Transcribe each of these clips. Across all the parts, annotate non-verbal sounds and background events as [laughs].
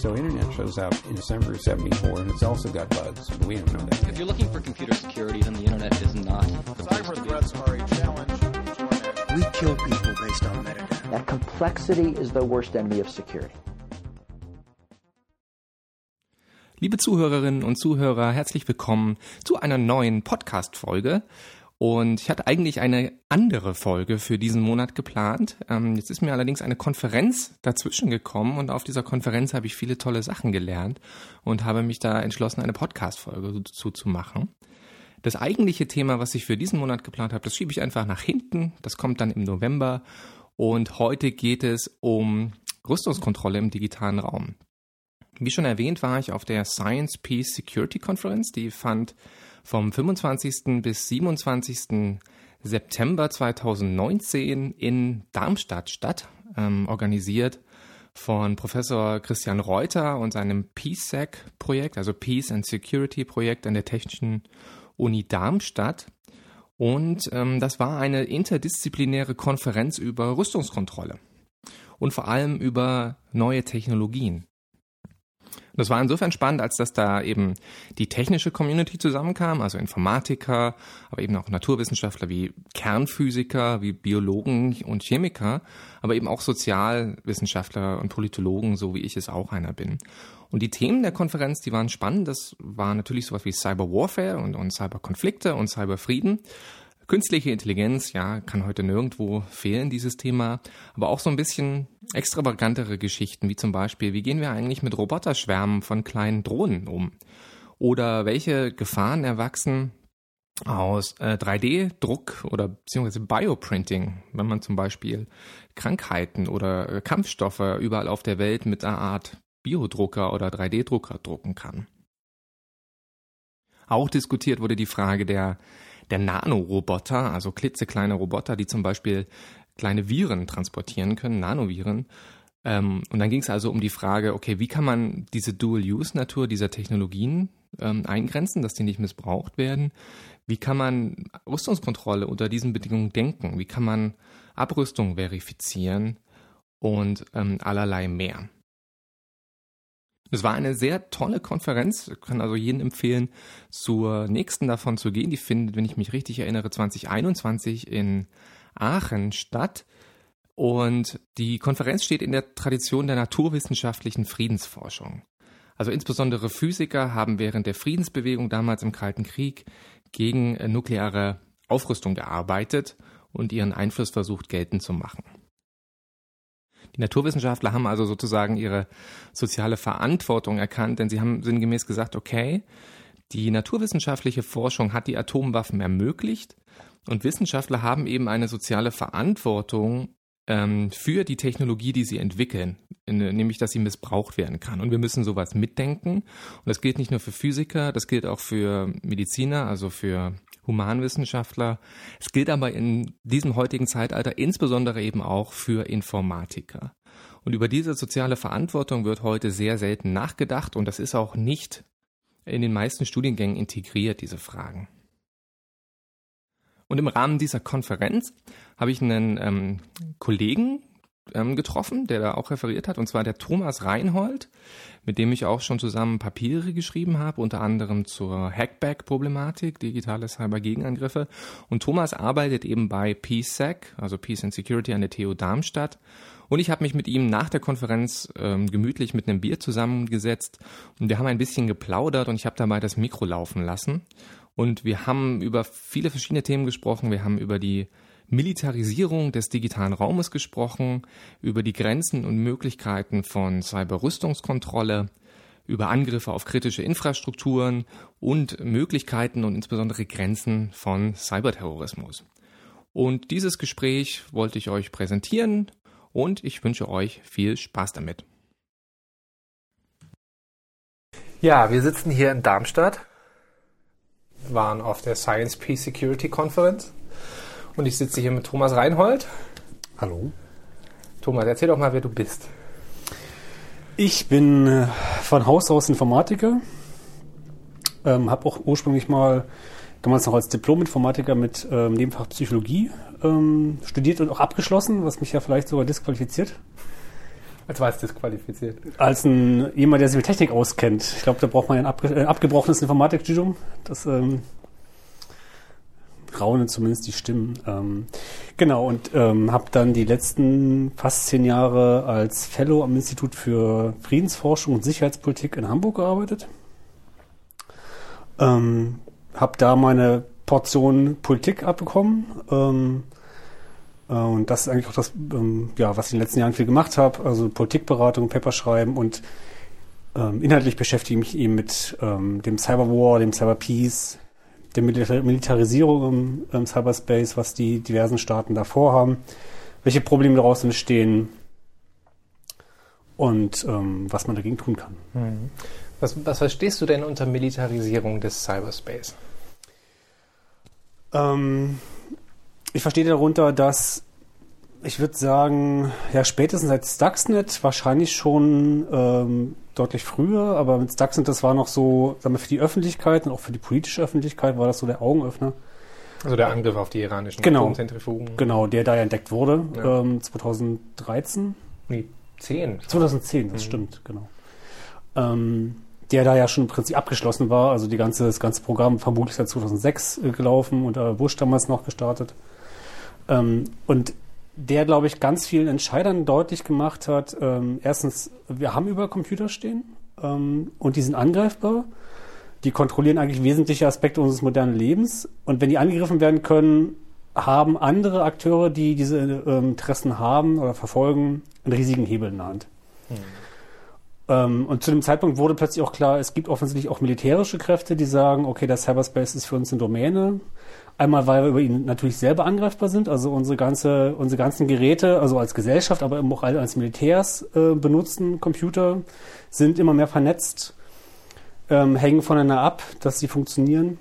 So internet shows up in December of 74 and it's also got bugs, but we don't know that. If you're looking for computer security, then the internet is not. the place Cyber to be. threats are a challenge. We kill people based on metadata. That complexity is the worst enemy of security. Liebe Zuhörerinnen und Zuhörer, herzlich willkommen zu einer neuen Podcast-Folge. Und ich hatte eigentlich eine andere Folge für diesen Monat geplant. Ähm, jetzt ist mir allerdings eine Konferenz dazwischen gekommen und auf dieser Konferenz habe ich viele tolle Sachen gelernt und habe mich da entschlossen, eine Podcast-Folge dazu zu machen. Das eigentliche Thema, was ich für diesen Monat geplant habe, das schiebe ich einfach nach hinten. Das kommt dann im November. Und heute geht es um Rüstungskontrolle im digitalen Raum. Wie schon erwähnt, war ich auf der Science Peace Security Conference. Die fand vom 25. bis 27. September 2019 in Darmstadt statt, ähm, organisiert von Professor Christian Reuter und seinem PSEC-Projekt, also Peace and Security Projekt an der Technischen Uni Darmstadt. Und ähm, das war eine interdisziplinäre Konferenz über Rüstungskontrolle und vor allem über neue Technologien. Das war insofern spannend, als dass da eben die technische Community zusammenkam, also Informatiker, aber eben auch Naturwissenschaftler wie Kernphysiker, wie Biologen und Chemiker, aber eben auch Sozialwissenschaftler und Politologen, so wie ich es auch einer bin. Und die Themen der Konferenz, die waren spannend. Das war natürlich sowas wie Cyber Warfare und, und Cyberkonflikte und Cyberfrieden. Künstliche Intelligenz, ja, kann heute nirgendwo fehlen, dieses Thema. Aber auch so ein bisschen extravagantere Geschichten, wie zum Beispiel, wie gehen wir eigentlich mit Roboterschwärmen von kleinen Drohnen um? Oder welche Gefahren erwachsen aus äh, 3D-Druck oder beziehungsweise Bioprinting, wenn man zum Beispiel Krankheiten oder äh, Kampfstoffe überall auf der Welt mit einer Art Biodrucker oder 3D-Drucker drucken kann. Auch diskutiert wurde die Frage der, der Nanoroboter, also klitzekleine Roboter, die zum Beispiel kleine Viren transportieren können, Nanoviren. Ähm, und dann ging es also um die Frage, okay, wie kann man diese Dual-Use-Natur dieser Technologien ähm, eingrenzen, dass die nicht missbraucht werden? Wie kann man Rüstungskontrolle unter diesen Bedingungen denken? Wie kann man Abrüstung verifizieren und ähm, allerlei mehr? Es war eine sehr tolle Konferenz. Ich kann also jeden empfehlen, zur nächsten davon zu gehen. Die findet, wenn ich mich richtig erinnere, 2021 in Aachen statt. Und die Konferenz steht in der Tradition der naturwissenschaftlichen Friedensforschung. Also insbesondere Physiker haben während der Friedensbewegung damals im Kalten Krieg gegen nukleare Aufrüstung gearbeitet und ihren Einfluss versucht geltend zu machen. Die Naturwissenschaftler haben also sozusagen ihre soziale Verantwortung erkannt, denn sie haben sinngemäß gesagt, okay, die naturwissenschaftliche Forschung hat die Atomwaffen ermöglicht und Wissenschaftler haben eben eine soziale Verantwortung ähm, für die Technologie, die sie entwickeln, nämlich dass sie missbraucht werden kann. Und wir müssen sowas mitdenken. Und das gilt nicht nur für Physiker, das gilt auch für Mediziner, also für Humanwissenschaftler. Es gilt aber in diesem heutigen Zeitalter insbesondere eben auch für Informatiker. Und über diese soziale Verantwortung wird heute sehr selten nachgedacht und das ist auch nicht in den meisten Studiengängen integriert, diese Fragen. Und im Rahmen dieser Konferenz habe ich einen ähm, Kollegen ähm, getroffen, der da auch referiert hat, und zwar der Thomas Reinhold, mit dem ich auch schon zusammen Papiere geschrieben habe, unter anderem zur Hackback-Problematik, digitale Cyber-Gegenangriffe. Und Thomas arbeitet eben bei PSEC, also Peace and Security an der TU Darmstadt. Und ich habe mich mit ihm nach der Konferenz ähm, gemütlich mit einem Bier zusammengesetzt und wir haben ein bisschen geplaudert und ich habe dabei das Mikro laufen lassen. Und wir haben über viele verschiedene Themen gesprochen. Wir haben über die Militarisierung des digitalen Raumes gesprochen, über die Grenzen und Möglichkeiten von Cyberrüstungskontrolle, über Angriffe auf kritische Infrastrukturen und Möglichkeiten und insbesondere Grenzen von Cyberterrorismus. Und dieses Gespräch wollte ich euch präsentieren und ich wünsche euch viel Spaß damit. Ja, wir sitzen hier in Darmstadt, waren auf der Science Peace Security Conference und ich sitze hier mit Thomas Reinhold. Hallo. Thomas, erzähl doch mal, wer du bist. Ich bin äh, von Haus aus Informatiker. Ähm, habe auch ursprünglich mal damals noch als Diplom-Informatiker mit ähm, Nebenfach Psychologie ähm, studiert und auch abgeschlossen, was mich ja vielleicht sogar disqualifiziert Als war es disqualifiziert. Als ein jemand, der sich mit Technik auskennt. Ich glaube, da braucht man ein, abge ein abgebrochenes Informatikstudium. Das ähm, raunen zumindest die Stimmen. Ähm, genau, und ähm, habe dann die letzten fast zehn Jahre als Fellow am Institut für Friedensforschung und Sicherheitspolitik in Hamburg gearbeitet. Ähm, habe da meine Portion Politik abbekommen. Ähm, äh, und das ist eigentlich auch das, ähm, ja, was ich in den letzten Jahren viel gemacht habe. Also Politikberatung, Paper schreiben und ähm, inhaltlich beschäftige ich mich eben mit ähm, dem Cyberwar, dem Cyberpeace, der Milita Militarisierung im, im Cyberspace, was die diversen Staaten da vorhaben, welche Probleme daraus entstehen und ähm, was man dagegen tun kann. Was, was verstehst du denn unter Militarisierung des Cyberspace? Ähm, ich verstehe darunter, dass ich würde sagen, ja, spätestens seit Stuxnet, wahrscheinlich schon ähm, deutlich früher, aber mit Stuxnet, das war noch so, sagen wir, für die Öffentlichkeit und auch für die politische Öffentlichkeit war das so der Augenöffner. Also der Angriff auf die iranischen Genau. Atomzentrifugen. Genau, der da ja entdeckt wurde, Ja. ähm, 2013. Nee, 10. 2010, das stimmt, genau. Ähm, der da ja schon im Prinzip abgeschlossen war, also die ganze, das ganze Programm vermutlich seit 2006 äh, gelaufen und äh, Bush damals noch gestartet. Ähm, und der, glaube ich, ganz vielen Entscheidern deutlich gemacht hat, ähm, erstens, wir haben über Computer stehen ähm, und die sind angreifbar. Die kontrollieren eigentlich wesentliche Aspekte unseres modernen Lebens. Und wenn die angegriffen werden können, haben andere Akteure, die diese ähm, Interessen haben oder verfolgen, einen riesigen Hebel in der Hand. Ähm, und zu dem Zeitpunkt wurde plötzlich auch klar, es gibt offensichtlich auch militärische Kräfte, die sagen, okay, der Cyberspace ist für uns eine Domäne. Einmal, weil wir über ihn natürlich selber angreifbar sind, also unsere ganze, unsere ganzen Geräte, also als Gesellschaft, aber auch als Militärs äh, benutzten Computer, sind immer mehr vernetzt, ähm, hängen voneinander ab, dass sie funktionieren.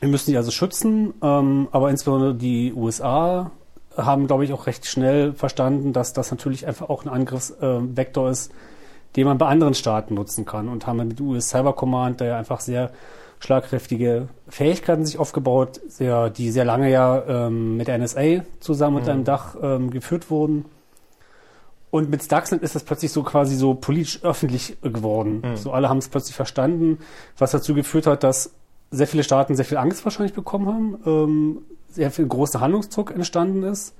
Wir müssen die also schützen, ähm, aber insbesondere die USA haben, glaube ich, auch recht schnell verstanden, dass das natürlich einfach auch ein Angriffsvektor ist, den man bei anderen Staaten nutzen kann und haben mit US Cyber Command da ja einfach sehr schlagkräftige Fähigkeiten sich aufgebaut, sehr, die sehr lange ja ähm, mit der NSA zusammen unter einem Dach ähm, geführt wurden. Und mit Stuxnet ist das plötzlich so quasi so politisch öffentlich geworden. So alle haben es plötzlich verstanden, was dazu geführt hat, dass sehr viele Staaten sehr viel Angst wahrscheinlich bekommen haben, ähm, sehr viel großer Handlungsdruck entstanden ist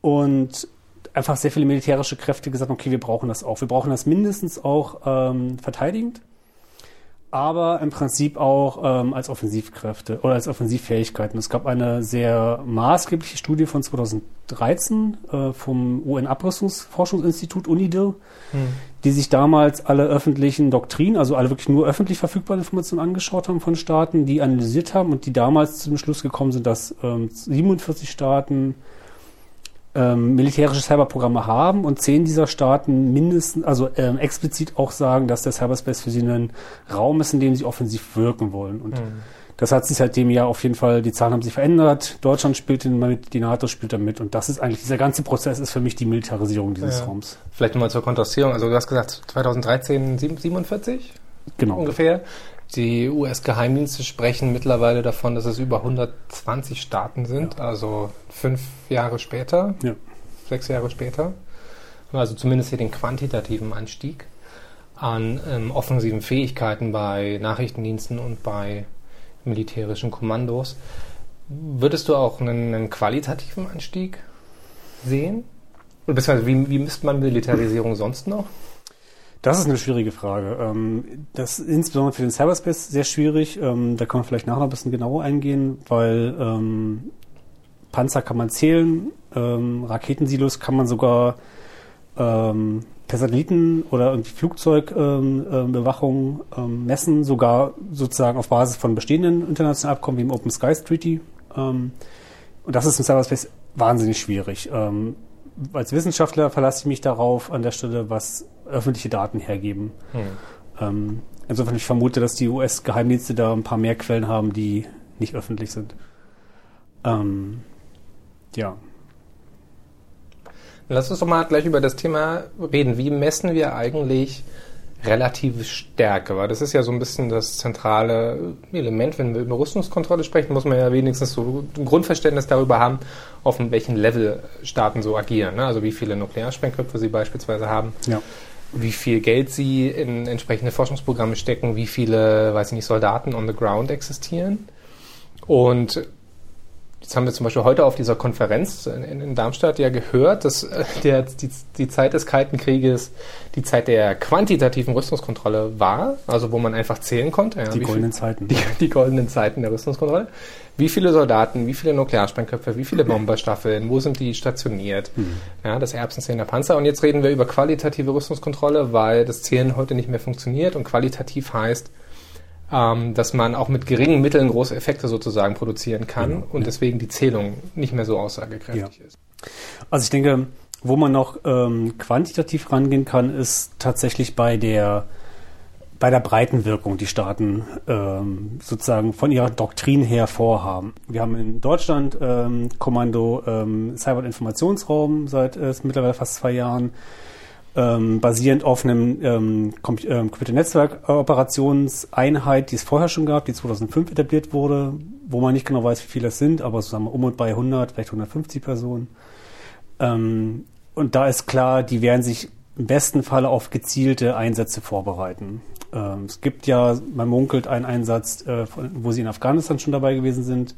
und einfach sehr viele militärische Kräfte gesagt okay, wir brauchen das auch. Wir brauchen das mindestens auch ähm, verteidigend, aber im Prinzip auch ähm, als Offensivkräfte oder als Offensivfähigkeiten. Es gab eine sehr maßgebliche Studie von 2013 äh, vom UN-Abrüstungsforschungsinstitut UNIDIR, die sich damals alle öffentlichen Doktrinen, also alle wirklich nur öffentlich verfügbaren Informationen angeschaut haben von Staaten, die analysiert haben und die damals zu dem Schluss gekommen sind, dass ähm, 47 Staaten ähm, militärische Cyberprogramme haben und zehn dieser Staaten mindestens, also ähm, explizit auch sagen, dass der Cyberspace für sie ein Raum ist, in dem sie offensiv wirken wollen. Und das hat sich seitdem ja auf jeden Fall, die Zahlen haben sich verändert. Deutschland spielt mit, die NATO spielt da mit und das ist eigentlich, dieser ganze Prozess ist für mich die Militarisierung dieses Ja. Raums. Vielleicht nochmal zur Kontrastierung. Also du hast gesagt 2013 sieb- 47 Genau. ungefähr. Die US-Geheimdienste sprechen mittlerweile davon, dass es über 120 Staaten sind, also fünf Jahre später, Ja. sechs Jahre später. Also zumindest hier den quantitativen Anstieg an ähm, offensiven Fähigkeiten bei Nachrichtendiensten und bei militärischen Kommandos. Würdest du auch einen, einen qualitativen Anstieg sehen? Beziehungsweise wie, wie misst man Militarisierung sonst noch? Das ist eine schwierige Frage. Ähm, Das ist insbesondere für den Cyberspace sehr schwierig. Ähm, Da kann man vielleicht nachher ein bisschen genauer eingehen, weil ähm, Panzer kann man zählen, Raketensilos kann man sogar per Satelliten oder Flugzeugbewachung Bewachung, messen, sogar sozusagen auf Basis von bestehenden internationalen Abkommen wie im Open Skies Treaty. Und das ist im Cyberspace wahnsinnig schwierig. Als Wissenschaftler verlasse ich mich darauf an der Stelle, was öffentliche Daten hergeben. Ähm, insofern ich vermute, dass die US-Geheimdienste da ein paar mehr Quellen haben, die nicht öffentlich sind. Ähm, ja. Lass uns doch mal gleich über das Thema reden. Wie messen wir eigentlich relative Stärke, weil das ist ja so ein bisschen das zentrale Element, wenn wir über Rüstungskontrolle sprechen, muss man ja wenigstens so ein Grundverständnis darüber haben, auf welchem Level Staaten so agieren. Ne? Also wie viele Nuklearsprengköpfe sie beispielsweise haben. Ja. Wie viel Geld sie in entsprechende Forschungsprogramme stecken, wie viele, weiß ich nicht, Soldaten on the ground existieren. Und Jetzt haben wir zum Beispiel heute auf dieser Konferenz in, in Darmstadt ja gehört, dass äh, der, die, die Zeit des Kalten Krieges die Zeit der quantitativen Rüstungskontrolle war, also wo man einfach zählen konnte. Ja, Die goldenen viel, Zeiten. Die, die goldenen Zeiten der Rüstungskontrolle. Wie viele Soldaten, wie viele Nuklearsprengköpfe, wie viele Bomberstaffeln, wo sind die stationiert? Ja, das Erbsenzähler Panzer. Und jetzt reden wir über qualitative Rüstungskontrolle, weil das Zählen heute nicht mehr funktioniert und qualitativ heißt, ähm, dass man auch mit geringen Mitteln große Effekte sozusagen produzieren kann Genau, und ja. deswegen die Zählung nicht mehr so aussagekräftig ist. Also ich denke, wo man noch ähm, quantitativ rangehen kann, ist tatsächlich bei der bei der breiten Wirkung, die Staaten ähm, sozusagen von ihrer Doktrin her vorhaben. Wir haben in Deutschland ähm, Kommando ähm, Cyber- und Informationsraum seit äh, mittlerweile fast zwei Jahren, ähm, basierend auf einem ähm, ähm, Computernetzwerk-Operationseinheit, die es vorher schon gab, die 2005 etabliert wurde, wo man nicht genau weiß, wie viele es sind, aber so sagen wir um und bei 100, vielleicht 150 Personen. Ähm, und da ist klar, die werden sich im besten Falle auf gezielte Einsätze vorbereiten. Ähm, es gibt ja, man munkelt einen Einsatz, äh, wo sie in Afghanistan schon dabei gewesen sind.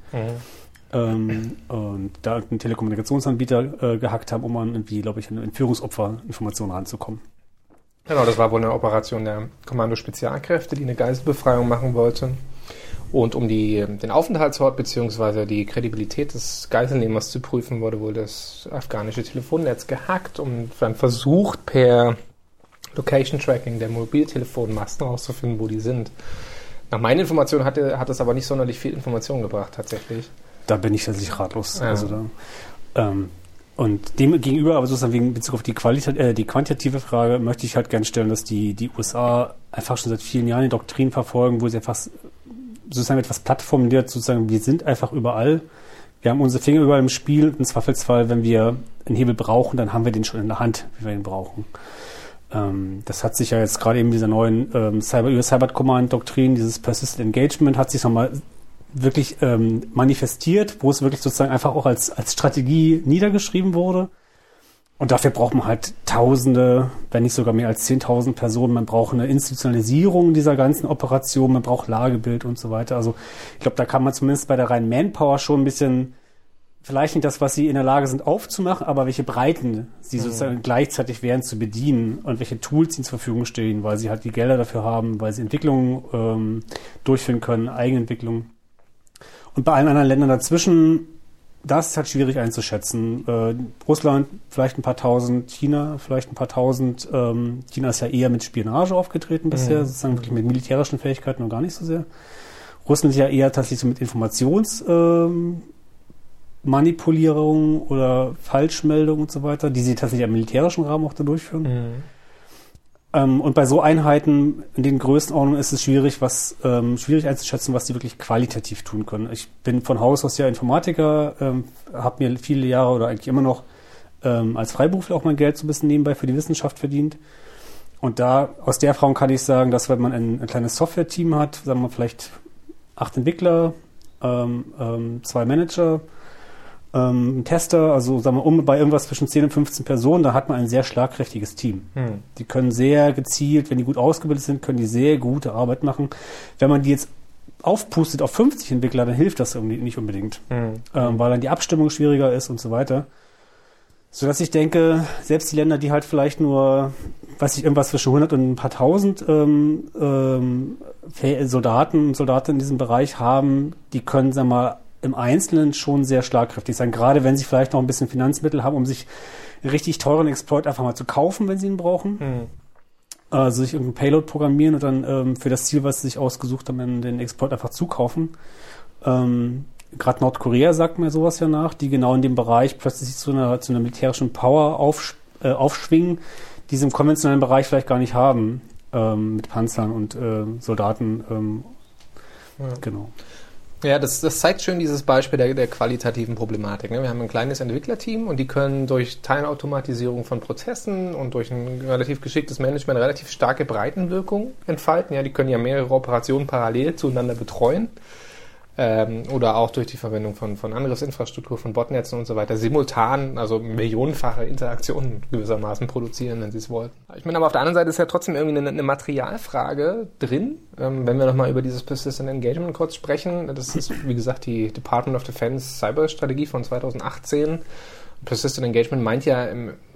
Ähm, und da einen Telekommunikationsanbieter äh, gehackt haben, um an irgendwie, glaube ich, an Entführungsopferinformationen ranzukommen. Genau, das war wohl eine Operation der Kommando Spezialkräfte, die eine Geiselbefreiung machen wollte. Und um die, den Aufenthaltsort bzw. die Kredibilität des Geiselnehmers zu prüfen, wurde wohl das afghanische Telefonnetz gehackt und dann versucht, per Location Tracking der Mobiltelefonmasten herauszufinden, wo die sind. Nach meinen Informationen hatte, hat es aber nicht sonderlich viel Information gebracht, tatsächlich. Da bin ich tatsächlich ratlos. Ja. Also da, ähm, und dem gegenüber, aber sozusagen wegen Bezug auf die, Qualita äh, die quantitative Frage, möchte ich halt gerne stellen, dass die, die USA einfach schon seit vielen Jahren die Doktrin verfolgen, wo sie einfach sozusagen etwas platt formuliert, sozusagen, wir sind einfach überall. Wir haben unsere Finger überall im Spiel. Im Zweifelsfall, wenn wir einen Hebel brauchen, dann haben wir den schon in der Hand, wie wir ihn brauchen. Ähm, das hat sich ja jetzt gerade eben dieser neuen ähm, Cyber, US Cyber Command Doktrin, dieses Persistent Engagement, hat sich nochmal wirklich ähm, manifestiert, wo es wirklich sozusagen einfach auch als, als Strategie niedergeschrieben wurde. Und dafür braucht man halt Tausende, wenn nicht sogar mehr als 10.000 Personen. Man braucht eine Institutionalisierung dieser ganzen Operation, man braucht Lagebild und so weiter. Also ich glaube, da kann man zumindest bei der reinen Manpower schon ein bisschen, vielleicht nicht das, was sie in der Lage sind aufzumachen, aber welche Breiten sie sozusagen gleichzeitig wären zu bedienen und welche Tools ihnen zur Verfügung stehen, weil sie halt die Gelder dafür haben, weil sie Entwicklungen ähm, durchführen können, Eigenentwicklung. Und bei allen anderen Ländern dazwischen, das ist halt schwierig einzuschätzen. Äh, Russland vielleicht ein paar tausend, China vielleicht ein paar tausend. Ähm, China ist ja eher mit Spionage aufgetreten bisher, sozusagen wirklich mit militärischen Fähigkeiten noch gar nicht so sehr. Russland ist ja eher tatsächlich so mit Informations ähm, Manipulierung oder Falschmeldung und so weiter, die sie tatsächlich im militärischen Rahmen auch da durchführen. Ähm, und bei so Einheiten in den Größenordnungen ist es schwierig, was ähm, schwierig einzuschätzen, was die wirklich qualitativ tun können. Ich bin von Haus aus ja Informatiker, ähm, habe mir viele Jahre oder eigentlich immer noch ähm, als Freiberufler auch mein Geld so ein bisschen nebenbei für die Wissenschaft verdient. Und da aus der Erfahrung kann ich sagen, dass wenn man ein, ein kleines Software-Team hat, sagen wir vielleicht acht Entwickler, ähm, ähm, zwei Manager, ähm, ein Tester, also sagen wir um bei irgendwas zwischen 10 und 15 Personen, da hat man ein sehr schlagkräftiges Team. Hm. Die können sehr gezielt, wenn die gut ausgebildet sind, können die sehr gute Arbeit machen. Wenn man die jetzt aufpustet auf 50 Entwickler, dann hilft das irgendwie nicht unbedingt, Hm. ähm, weil dann die Abstimmung schwieriger ist und so weiter. Sodass ich denke, selbst die Länder, die halt vielleicht nur, weiß ich, irgendwas zwischen 100 und ein paar tausend ähm, ähm, Soldaten und Soldatinnen in diesem Bereich haben, die können, sagen wir mal, im Einzelnen schon sehr schlagkräftig sein. Gerade wenn sie vielleicht noch ein bisschen Finanzmittel haben, um sich einen richtig teuren Exploit einfach mal zu kaufen, wenn sie ihn brauchen. Hm. Also sich irgendeinen Payload programmieren und dann ähm, für das Ziel, was sie sich ausgesucht haben, den Exploit einfach zukaufen. Ähm, Gerade Nordkorea sagt mir sowas ja nach, die genau in dem Bereich plötzlich zu einer, zu einer militärischen Power aufsch äh, aufschwingen, die sie im konventionellen Bereich vielleicht gar nicht haben, ähm, mit Panzern und äh, Soldaten. Ähm, Ja. Genau. Ja, das, das zeigt schön dieses Beispiel der, der qualitativen Problematik. Ne? Wir haben ein kleines Entwicklerteam und die können durch Teilautomatisierung von Prozessen und durch ein relativ geschicktes Management relativ starke Breitenwirkung entfalten. Ja, die können ja mehrere Operationen parallel zueinander betreuen ähm, oder auch durch die Verwendung von, von Angriffsinfrastruktur, von Botnetzen und so weiter, simultan, also millionenfache Interaktionen gewissermaßen produzieren, wenn sie es wollten. Ich meine, aber auf der anderen Seite ist ja trotzdem irgendwie eine, eine Materialfrage drin, ähm, wenn wir nochmal über dieses Persistent Engagement kurz sprechen. Das ist, wie gesagt, die Department of Defense Cyberstrategie von 2018. Persistent Engagement meint ja,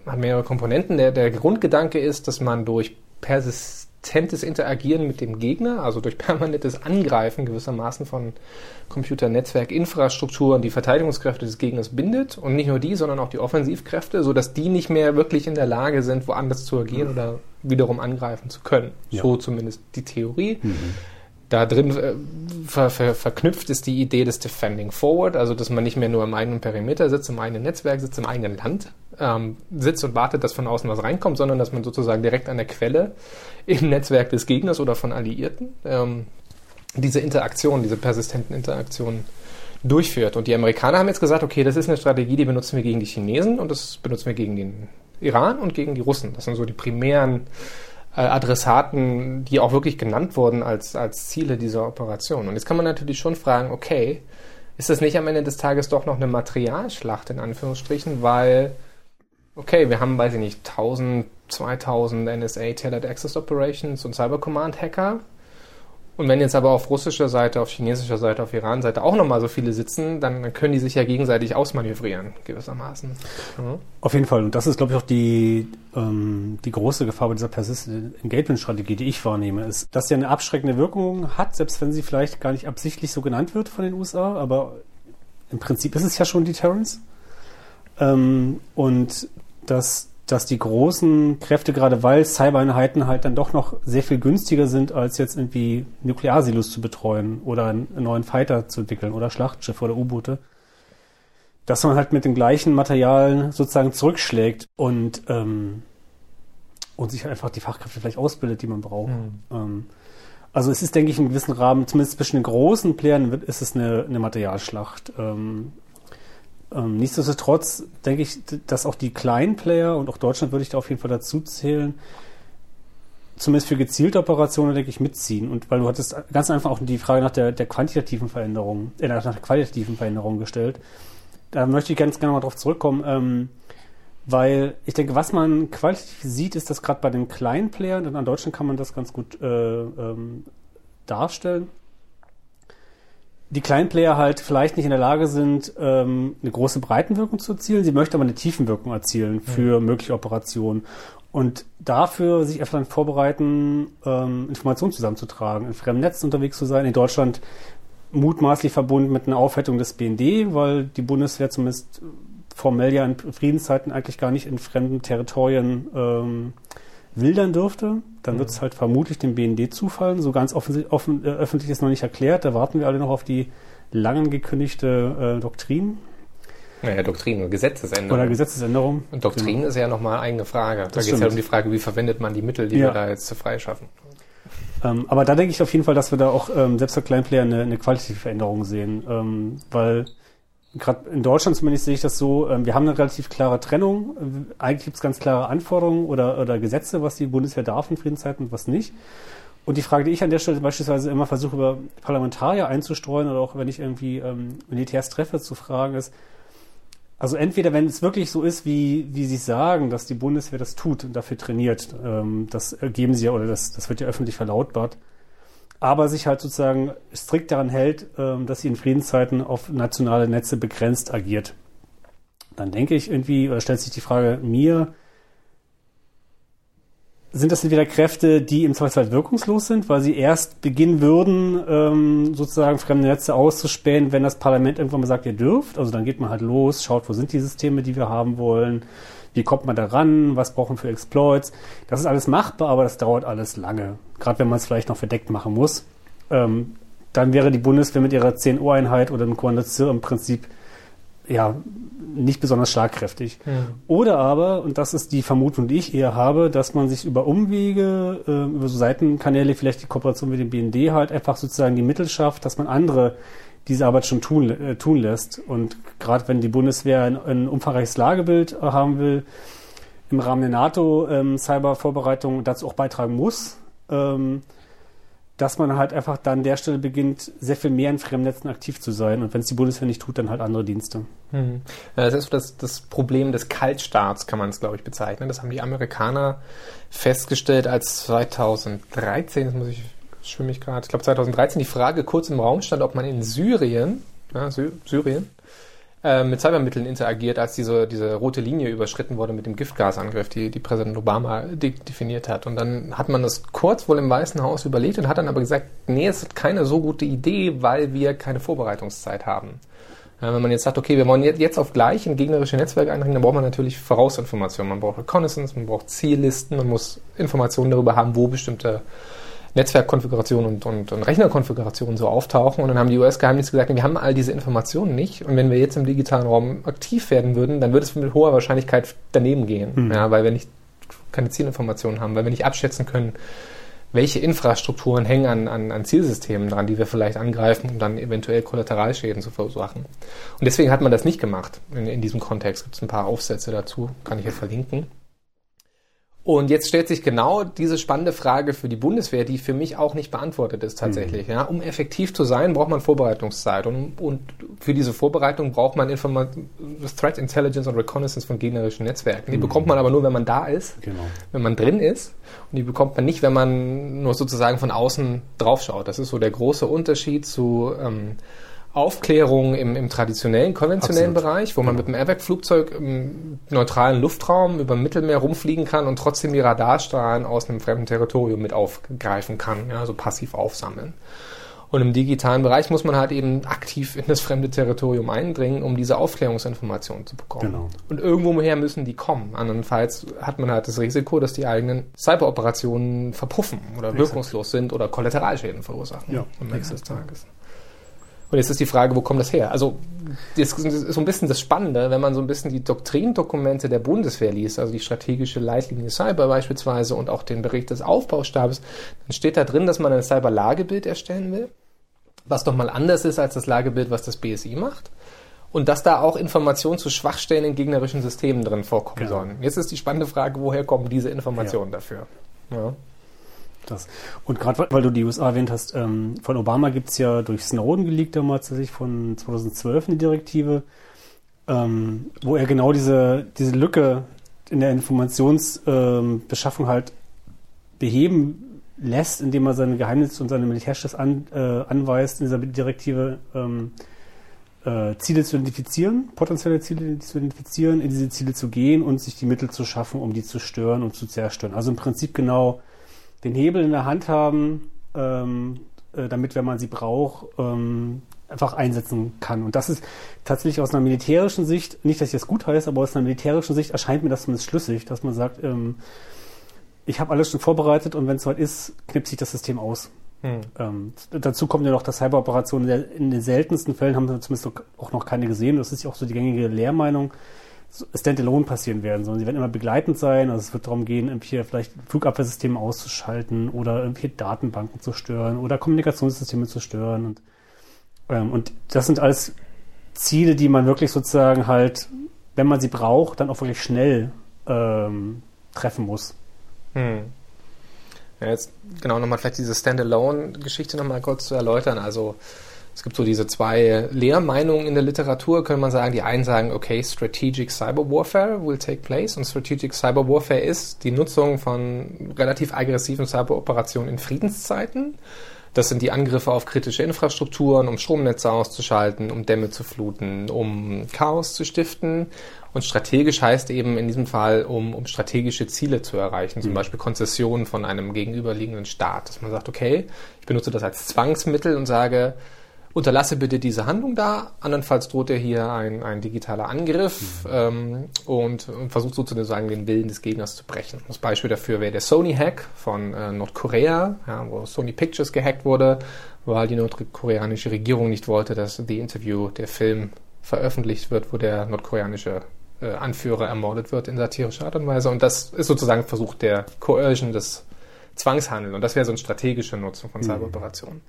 hat mehrere Komponenten. Der, der Grundgedanke ist, dass man durch Persist persistentes Interagieren mit dem Gegner, also durch [laughs] permanentes Angreifen gewissermaßen von Computernetzwerkinfrastruktur und die Verteidigungskräfte des Gegners bindet und nicht nur die, sondern auch die Offensivkräfte, sodacher die nicht mehr wirklich in der Lage sind, woanders zu agieren mhm. oder wiederum angreifen zu können. Ja. So zumindest die Theorie. Mhm. Da drin äh, ver, ver, verknüpft ist die Idee des Defending Forward, also dass man nicht mehr nur im eigenen Perimeter sitzt, im eigenen Netzwerk sitzt, im eigenen Land ähm, sitzt und wartet, dass von außen was reinkommt, sondern dass man sozusagen direkt an der Quelle im Netzwerk des Gegners oder von Alliierten ähm, diese Interaktion, diese persistenten Interaktionen durchführt. Und die Amerikaner haben jetzt gesagt, okay, das ist eine Strategie, die benutzen wir gegen die Chinesen und das benutzen wir gegen den Iran und gegen die Russen. Das sind so die primären Adressaten, die auch wirklich genannt wurden als, als Ziele dieser Operation. Und jetzt kann man natürlich schon fragen, okay, ist das nicht am Ende des Tages doch noch eine Materialschlacht in Anführungsstrichen, weil, okay, wir haben, weiß ich nicht, 1000, 2000 NSA Tailored Access Operations und Cybercommand Hacker und wenn jetzt aber auf russischer Seite, auf chinesischer Seite, auf Iran-Seite auch nochmal so viele sitzen, dann können die sich ja gegenseitig ausmanövrieren, gewissermaßen. Mhm. Auf jeden Fall. Und das ist, glaube ich, auch die, ähm, die große Gefahr bei dieser Persistent Engagement-Strategie, die ich wahrnehme, ist, dass sie eine abschreckende Wirkung hat, selbst wenn sie vielleicht gar nicht absichtlich so genannt wird von den USA, aber im Prinzip ist es ja schon Deterrence. Ähm, und dass dass die großen Kräfte, gerade weil Cybereinheiten halt dann doch noch sehr viel günstiger sind, als jetzt irgendwie Nuklearsilos zu betreuen oder einen neuen Fighter zu entwickeln oder Schlachtschiffe oder U-Boote, dass man halt mit den gleichen Materialien sozusagen zurückschlägt und, ähm, und sich einfach die Fachkräfte vielleicht ausbildet, die man braucht. Mhm. Ähm, also es ist, denke ich, in einem gewissen Rahmen, zumindest zwischen den großen Playern, ist es eine, eine Materialschlacht. Ähm, ähm, nichtsdestotrotz denke ich, dass auch die kleinen Player und auch Deutschland würde ich da auf jeden Fall dazu zählen, zumindest für gezielte Operationen, denke ich, mitziehen. Und weil du hattest ganz einfach auch die Frage nach der, der quantitativen Veränderung, äh, nach der qualitativen Veränderung gestellt. Da möchte ich ganz gerne mal drauf zurückkommen, ähm, weil ich denke, was man qualitativ sieht, ist, dass gerade bei den kleinen Playern, und an Deutschland kann man das ganz gut äh, ähm, darstellen, die kleinen Player halt vielleicht nicht in der Lage sind, ähm, eine große Breitenwirkung zu erzielen. Sie möchten aber eine Tiefenwirkung erzielen für mhm. mögliche Operationen. Und dafür sich einfach dann vorbereiten, ähm, Informationen zusammenzutragen, in fremden Netzen unterwegs zu sein. In Deutschland mutmaßlich verbunden mit einer Aufwertung des BND, weil die Bundeswehr zumindest formell ja in Friedenszeiten eigentlich gar nicht in fremden Territorien ähm, wildern dürfte, dann wird es halt vermutlich dem BND zufallen. So ganz offen, offen, äh, öffentlich ist noch nicht erklärt. Da warten wir alle noch auf die langen gekündigte äh, Doktrin. Naja, Doktrin oder Gesetzesänderung. Oder Gesetzesänderung. Und Doktrin genau. ist ja nochmal eigene Frage. Da geht es ja um die Frage, wie verwendet man die Mittel, die ja. wir da jetzt freischaffen. Ähm, aber da denke ich auf jeden Fall, dass wir da auch ähm, selbst für Kleinplayer eine, eine qualitative Veränderung sehen. Ähm, weil gerade in Deutschland zumindest sehe ich das so, ähm, wir haben eine relativ klare Trennung. Eigentlich gibt es ganz klare Anforderungen oder, oder Gesetze, was die Bundeswehr darf in Friedenszeiten und was nicht. Und die Frage, die ich an der Stelle beispielsweise immer versuche, über Parlamentarier einzustreuen oder auch wenn ich irgendwie ähm, Militärs treffe, zu fragen ist, also entweder, wenn es wirklich so ist, wie, wie Sie sagen, dass die Bundeswehr das tut und dafür trainiert, ähm, das geben Sie ja oder das, das wird ja öffentlich verlautbart, aber sich halt sozusagen strikt daran hält, ähm, dass sie in Friedenszeiten auf nationale Netze begrenzt agiert. Dann denke ich irgendwie, oder stellt sich die Frage mir, sind das entweder Kräfte, die im Zweifelsfall wirkungslos sind, weil sie erst beginnen würden, ähm, sozusagen fremde Netze auszuspähen, wenn das Parlament irgendwann mal sagt, ihr dürft. Also dann geht man halt los, schaut, wo sind die Systeme, die wir haben wollen, wie kommt man da ran, was brauchen wir für Exploits. Das ist alles machbar, aber das dauert alles lange. Gerade wenn man es vielleicht noch verdeckt machen muss. Ähm, dann wäre die Bundeswehr mit ihrer 10-Uhr-Einheit oder dem Kommando im Prinzip ja nicht besonders schlagkräftig. Ja. Oder aber, und das ist die Vermutung, die ich eher habe, dass man sich über Umwege, äh, über so Seitenkanäle, vielleicht die Kooperation mit dem BND halt einfach sozusagen die Mittel schafft, dass man andere diese Arbeit schon tun, äh, tun lässt. Und gerade wenn die Bundeswehr ein, ein umfangreiches Lagebild äh, haben will, im Rahmen der NATO-Cyber-Vorbereitung dazu auch beitragen muss, ähm, dass man halt einfach dann an der Stelle beginnt, sehr viel mehr in Fremdnetzen aktiv zu sein. Und wenn es die Bundeswehr nicht tut, dann halt andere Dienste. Hm. Das ist das, das Problem des Kaltstarts, kann man es, glaube ich, bezeichnen. Das haben die Amerikaner festgestellt, als 2013, das muss ich, schwimme ich gerade, ich glaube 2013 die Frage kurz im Raum stand, ob man in Syrien, ja, Sy Syrien, äh, mit Cybermitteln interagiert, als diese, diese rote Linie überschritten wurde mit dem Giftgasangriff, die, die Präsident Obama de definiert hat. Und dann hat man das kurz wohl im Weißen Haus überlegt und hat dann aber gesagt, nee, es ist keine so gute Idee, weil wir keine Vorbereitungszeit haben. Wenn man jetzt sagt, okay, wir wollen jetzt auf gleich in gegnerische Netzwerke eindringen, dann braucht man natürlich Vorausinformationen. Man braucht Reconnaissance, man braucht Ziellisten, man muss Informationen darüber haben, wo bestimmte Netzwerkkonfigurationen und, und, und Rechnerkonfigurationen so auftauchen. Und dann haben die US-Geheimdienste gesagt, wir haben all diese Informationen nicht. Und wenn wir jetzt im digitalen Raum aktiv werden würden, dann würde es mit hoher Wahrscheinlichkeit daneben gehen. Mhm. Ja, weil wir nicht keine Zielinformationen haben, weil wir nicht abschätzen können, welche Infrastrukturen hängen an, an, an Zielsystemen dran, die wir vielleicht angreifen, um dann eventuell Kollateralschäden zu verursachen. Und deswegen hat man das nicht gemacht. In, in diesem Kontext gibt es ein paar Aufsätze dazu, kann ich hier verlinken. Und jetzt stellt sich genau diese spannende Frage für die Bundeswehr, die für mich auch nicht beantwortet ist tatsächlich. Ja, um effektiv zu sein, braucht man Vorbereitungszeit. Und, und für diese Vorbereitung braucht man Informa Threat Intelligence und Reconnaissance von gegnerischen Netzwerken. Die bekommt man aber nur, wenn man da ist, Genau. wenn man drin ist. Und die bekommt man nicht, wenn man nur sozusagen von außen draufschaut. Das ist so der große Unterschied zu ähm, Aufklärung im, im traditionellen, konventionellen Absolut. Bereich, wo man mit dem Airback-Flugzeug im neutralen Luftraum über Mittelmeer rumfliegen kann und trotzdem die Radarstrahlen aus einem fremden Territorium mit aufgreifen kann, ja, also passiv aufsammeln. Und im digitalen Bereich muss man halt eben aktiv in das fremde Territorium eindringen, um diese Aufklärungsinformationen zu bekommen. Genau. Und irgendwoher müssen die kommen. Andernfalls hat man halt das Risiko, dass die eigenen Cyberoperationen verpuffen oder wirkungslos sind oder Kollateralschäden verursachen Ja, am Ende des Tages. Und jetzt ist die Frage, wo kommt das her? Also, das ist so ein bisschen das Spannende, wenn man so ein bisschen die Doktrindokumente der Bundeswehr liest, also die strategische Leitlinie Cyber beispielsweise und auch den Bericht des Aufbaustabes, dann steht da drin, dass man ein Cyber-Lagebild erstellen will, was doch mal anders ist als das Lagebild, was das BSI macht. Und dass da auch Informationen zu Schwachstellen in gegnerischen Systemen drin vorkommen Genau. sollen. Jetzt ist die spannende Frage, woher kommen diese Informationen dafür? Ja. Das. Und gerade weil du die USA erwähnt hast, ähm, von Obama gibt's ja durch Snowden geleakt damals tatsächlich von 2012 eine Direktive, ähm, wo er genau diese, diese Lücke in der Informationsbeschaffung ähm, halt beheben lässt, indem er seine Geheimnisse und seine Militärchefs an, äh, anweist, in dieser Direktive ähm, äh, Ziele zu identifizieren, potenzielle Ziele zu identifizieren, in diese Ziele zu gehen und sich die Mittel zu schaffen, um die zu stören und zu zerstören. Also im Prinzip genau den Hebel in der Hand haben, ähm, äh, damit, wenn man sie braucht, ähm, einfach einsetzen kann. Und das ist tatsächlich aus einer militärischen Sicht, nicht, dass ich das gut heiße, aber aus einer militärischen Sicht erscheint mir das zumindest schlüssig, dass man sagt, ähm, ich habe alles schon vorbereitet und wenn es soweit ist, knippt sich das System aus. Hm. Ähm, dazu kommt ja noch, dass Cyberoperationen in, den seltensten Fällen haben wir zumindest auch noch keine gesehen. Das ist ja auch so die gängige Lehrmeinung, standalone passieren werden, sondern sie werden immer begleitend sein. Also es wird darum gehen, irgendwie vielleicht Flugabwehrsysteme auszuschalten oder irgendwie Datenbanken zu stören oder Kommunikationssysteme zu stören. Und, ähm, und das sind alles Ziele, die man wirklich sozusagen halt, wenn man sie braucht, dann auch wirklich schnell ähm, treffen muss. Hm. Ja, jetzt genau nochmal vielleicht diese Standalone-Geschichte nochmal kurz zu erläutern. Also es gibt so diese zwei Lehrmeinungen in der Literatur, könnte man sagen. Die einen sagen, okay, Strategic Cyber Warfare will take place und Strategic Cyber Warfare ist die Nutzung von relativ aggressiven Cyberoperationen in Friedenszeiten. Das sind die Angriffe auf kritische Infrastrukturen, um Stromnetze auszuschalten, um Dämme zu fluten, um Chaos zu stiften. Und strategisch heißt eben in diesem Fall, um, um strategische Ziele zu erreichen, zum Beispiel Konzessionen von einem gegenüberliegenden Staat. Dass man sagt, okay, ich benutze das als Zwangsmittel und sage, unterlasse bitte diese Handlung da, andernfalls droht er hier ein, ein digitaler Angriff ähm, und, und versucht sozusagen den Willen des Gegners zu brechen. Das Beispiel dafür wäre der Sony-Hack von äh, Nordkorea, ja, wo Sony Pictures gehackt wurde, weil die nordkoreanische Regierung nicht wollte, dass The Interview, der Film, veröffentlicht wird, wo der nordkoreanische äh, Anführer ermordet wird in satirischer Art und Weise. Und das ist sozusagen Versuch der Coercion des Zwangshandel. Und das wäre so eine strategische Nutzung von Cyberoperationen.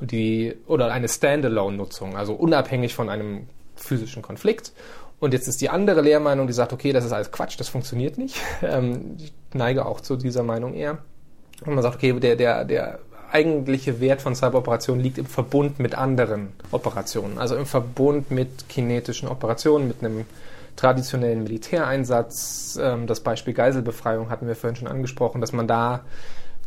Und die, oder eine Standalone-Nutzung, also unabhängig von einem physischen Konflikt. Und jetzt ist die andere Lehrmeinung, die sagt, okay, das ist alles Quatsch, das funktioniert nicht. [laughs] Ähm, ich neige auch zu dieser Meinung eher. Und man sagt, okay, der, der, der eigentliche Wert von Cyberoperationen liegt im Verbund mit anderen Operationen. Also im Verbund mit kinetischen Operationen, mit einem traditionellen Militäreinsatz. Ähm, das Beispiel Geiselbefreiung hatten wir vorhin schon angesprochen, dass man da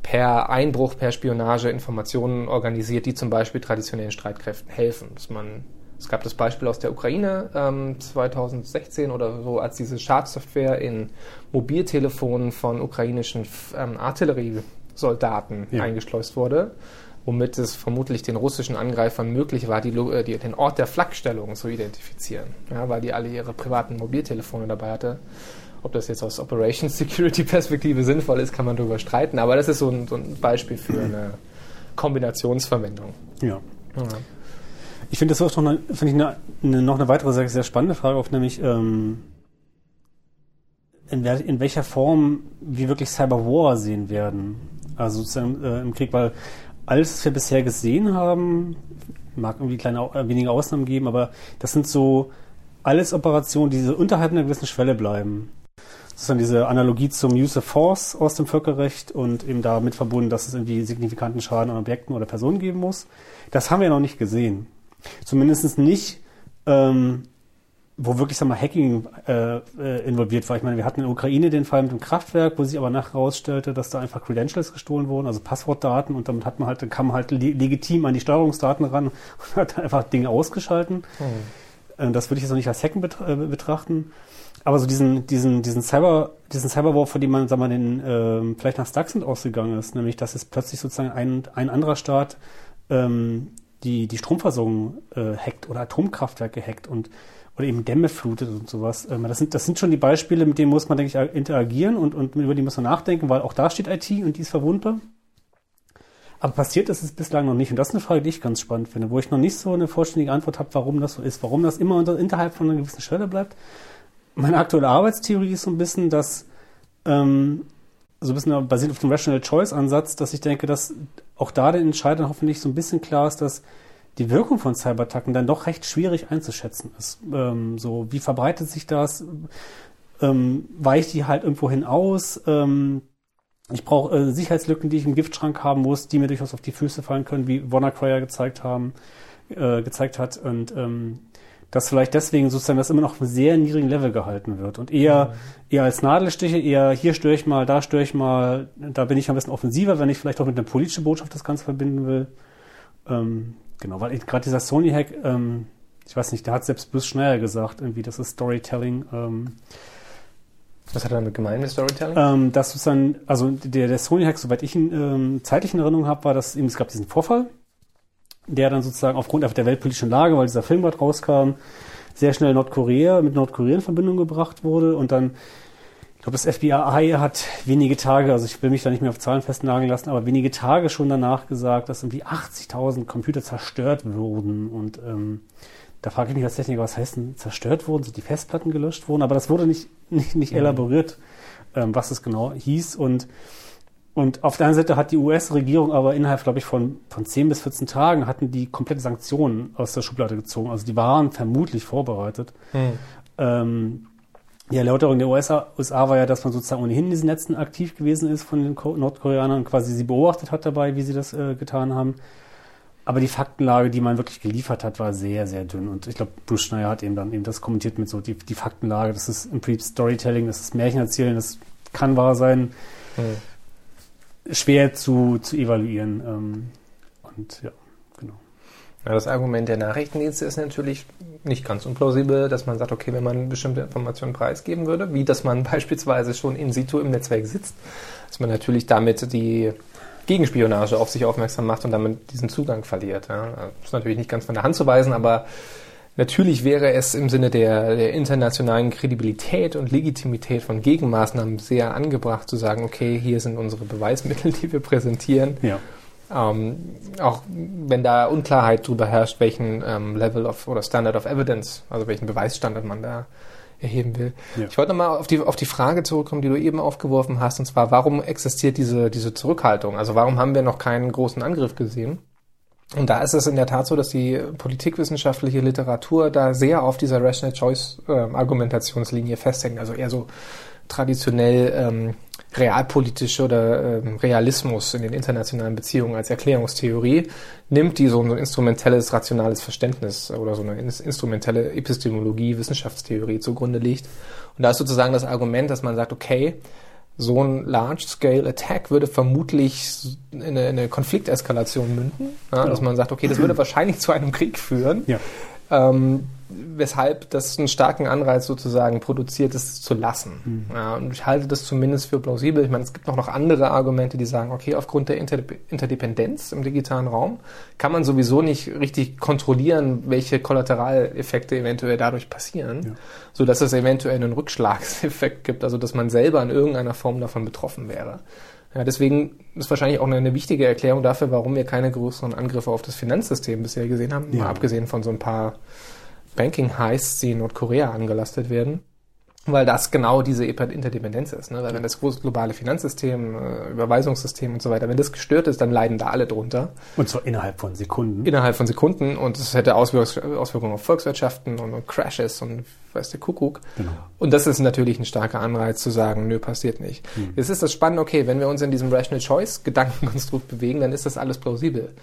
per Einbruch, per Spionage Informationen organisiert, die zum Beispiel traditionellen Streitkräften helfen. Dass man, es gab das Beispiel aus der Ukraine ähm, 2016 oder so, als diese Schadsoftware in Mobiltelefonen von ukrainischen ähm, Artilleriesoldaten Ja. eingeschleust wurde, womit es vermutlich den russischen Angreifern möglich war, die, äh, die, den Ort der Flakstellung zu identifizieren, ja, weil die alle ihre privaten Mobiltelefone dabei hatte. Ob das jetzt aus Operations Security Perspektive sinnvoll ist, kann man darüber streiten, aber das ist so ein, so ein Beispiel für eine Kombinationsverwendung. Ja. Ja. Ich finde das auch noch eine, finde ich eine, eine, noch eine weitere sehr, sehr spannende Frage auf, nämlich ähm, in, wer, in welcher Form wir wirklich Cyberwar sehen werden. Also sozusagen äh, im Krieg, weil alles, was wir bisher gesehen haben, mag irgendwie kleine, äh, wenige Ausnahmen geben, aber das sind so alles Operationen, die so unterhalb einer gewissen Schwelle bleiben. Sozusagen diese Analogie zum Use of Force aus dem Völkerrecht und eben damit verbunden, dass es irgendwie signifikanten Schaden an Objekten oder Personen geben muss. Das haben wir noch nicht gesehen. Zumindest nicht, ähm, wo wirklich sag mal, Hacking äh, äh, involviert war. Ich meine, wir hatten in der Ukraine den Fall mit dem Kraftwerk, wo sich aber nachher herausstellte, dass da einfach Credentials gestohlen wurden, also Passwortdaten und damit hat man halt, kam man halt le legitim an die Steuerungsdaten ran und hat einfach Dinge ausgeschalten. Äh, Das würde ich jetzt noch nicht als Hacken äh, betrachten. Aber so diesen, diesen, diesen Cyber, diesen Cyberwar, von dem man, wir mal, den, ähm, vielleicht nach Stuxnet ausgegangen ist, nämlich, dass es plötzlich sozusagen ein, ein anderer Staat ähm, die, die Stromversorgung äh, hackt oder Atomkraftwerke hackt und oder eben Dämme flutet und sowas. Ähm, das, sind, das sind schon die Beispiele, mit denen muss man, denke ich, interagieren und, und über die muss man nachdenken, weil auch da steht IT und die ist verwundbar. Aber passiert ist es bislang noch nicht. Und das ist eine Frage, die ich ganz spannend finde, wo ich noch nicht so eine vollständige Antwort habe, warum das so ist, warum das immer unter, innerhalb von einer gewissen Schwelle bleibt. Meine aktuelle Arbeitstheorie ist so ein bisschen, dass ähm, so ein bisschen basiert auf dem Rational Choice Ansatz, dass ich denke, dass auch da den Entscheidern hoffentlich so ein bisschen klar ist, dass die Wirkung von Cyberattacken dann doch recht schwierig einzuschätzen ist. Ähm, so, wie verbreitet sich das? Ähm, weicht die halt irgendwo hin aus? Ähm, ich brauche äh, Sicherheitslücken, die ich im Giftschrank haben muss, die mir durchaus auf die Füße fallen können, wie WannaCry ja gezeigt haben, äh, gezeigt hat. Und ähm, dass vielleicht deswegen sozusagen das immer noch auf einem sehr niedrigen Level gehalten wird und eher, eher als Nadelstiche, eher hier störe ich mal, da störe ich mal, da bin ich ein bisschen offensiver, wenn ich vielleicht auch mit einer politischen Botschaft das Ganze verbinden will. Ähm, genau, weil gerade dieser Sony-Hack, ähm, ich weiß nicht, da hat selbst Bruce Schneier gesagt, irgendwie, das ist Storytelling. Ähm, Was hat er damit gemeint mit Storytelling? ähm, dass sozusagen, also der, der Sony-Hack, soweit ich ihn ähm, zeitlich in Erinnerung habe, war, dass eben, es gab diesen Vorfall, der dann sozusagen aufgrund der weltpolitischen Lage, weil dieser Film gerade rauskam, sehr schnell Nordkorea mit Nordkorea in Verbindung gebracht wurde und dann, ich glaube, das FBI hat wenige Tage, also ich will mich da nicht mehr auf Zahlen festnageln lassen, aber wenige Tage schon danach gesagt, dass irgendwie 80.000 Computer zerstört wurden und ähm, da frage ich mich als Techniker, was heißt denn zerstört wurden? Sind die Festplatten gelöscht worden? Aber das wurde nicht, nicht, nicht elaboriert, ähm, was es genau hieß. Und, und auf der anderen Seite hat die US-Regierung aber innerhalb, glaube ich, von, von 10 bis 14 Tagen hatten die komplette Sanktionen aus der Schublade gezogen. Also die waren vermutlich vorbereitet. Ähm, die Erläuterung der USA, USA war ja, dass man sozusagen ohnehin in diesen Netzen aktiv gewesen ist von den Ko- Nordkoreanern und quasi sie beobachtet hat dabei, wie sie das äh, getan haben. Aber die Faktenlage, die man wirklich geliefert hat, war sehr, sehr dünn. Und ich glaube, Bruce Schneier hat eben dann eben das kommentiert mit so die, die Faktenlage. Das ist im Prinzip Storytelling, das ist Märchen erzählen, das kann wahr sein. Schwer zu, zu evaluieren. Ähm, und ja. Ja, das Argument der Nachrichtendienste ist natürlich nicht ganz unplausibel, dass man sagt, okay, wenn man bestimmte Informationen preisgeben würde, wie dass man [laughs] beispielsweise schon in situ im Netzwerk sitzt, dass man natürlich damit die Gegenspionage auf sich aufmerksam macht und damit diesen Zugang verliert. Ja. Das ist natürlich nicht ganz von der Hand zu weisen, aber natürlich wäre es im Sinne der, der internationalen Kredibilität und Legitimität von Gegenmaßnahmen sehr angebracht zu sagen, okay, hier sind unsere Beweismittel, [laughs] die wir präsentieren. Ja. Ähm, auch wenn da Unklarheit darüber herrscht, welchen ähm, Level of oder Standard of Evidence, also welchen Beweisstandard man da erheben will. Ja. Ich wollte nochmal auf die, auf die Frage zurückkommen, die du eben aufgeworfen hast, und zwar, warum existiert diese, diese Zurückhaltung? Also warum haben wir noch keinen großen Angriff gesehen? Und da ist es in der Tat so, dass die politikwissenschaftliche Literatur da sehr auf dieser Rational Choice äh, Argumentationslinie festhängt, also eher so traditionell ähm, realpolitische oder ähm, Realismus in den internationalen Beziehungen als Erklärungstheorie nimmt, die so ein instrumentelles, rationales Verständnis oder so eine ins- instrumentelle Epistemologie, Wissenschaftstheorie zugrunde liegt. Und da ist sozusagen das Argument, dass man sagt, okay, so ein Large-Scale-Attack würde vermutlich in eine, in eine Konflikteskalation münden, ja, dass man sagt, okay, das würde wahrscheinlich zu einem Krieg führen, Ja. ähm, weshalb das einen starken Anreiz sozusagen produziert, es zu lassen. Ja, und ich halte das zumindest für plausibel. Ich meine, es gibt auch noch andere Argumente, die sagen, okay, aufgrund der Inter Interdependenz im digitalen Raum kann man sowieso nicht richtig kontrollieren, welche Kollateraleffekte eventuell dadurch passieren, Ja. so dass es eventuell einen Rückschlagseffekt gibt, also dass man selber in irgendeiner Form davon betroffen wäre. Ja, deswegen ist wahrscheinlich auch eine, eine wichtige Erklärung dafür, warum wir keine größeren Angriffe auf das Finanzsystem bisher gesehen haben, Ja. mal abgesehen von so ein paar Banking-Heists, die in Nordkorea angelastet werden. Weil das genau diese Interdependenz ist. Ne? Weil wenn das große globale Finanzsystem, äh, Überweisungssystem und so weiter, wenn das gestört ist, dann leiden da alle drunter. Und zwar innerhalb von Sekunden. Innerhalb von Sekunden. Und es hätte Auswirk Auswirkungen auf Volkswirtschaften und, und Crashes und weiß der Kuckuck. Genau. Und das ist natürlich ein starker Anreiz zu sagen, nö, passiert nicht. Jetzt ist das spannend, okay, wenn wir uns in diesem Rational Choice Gedankenkonstrukt [laughs] bewegen, dann ist das alles plausibel.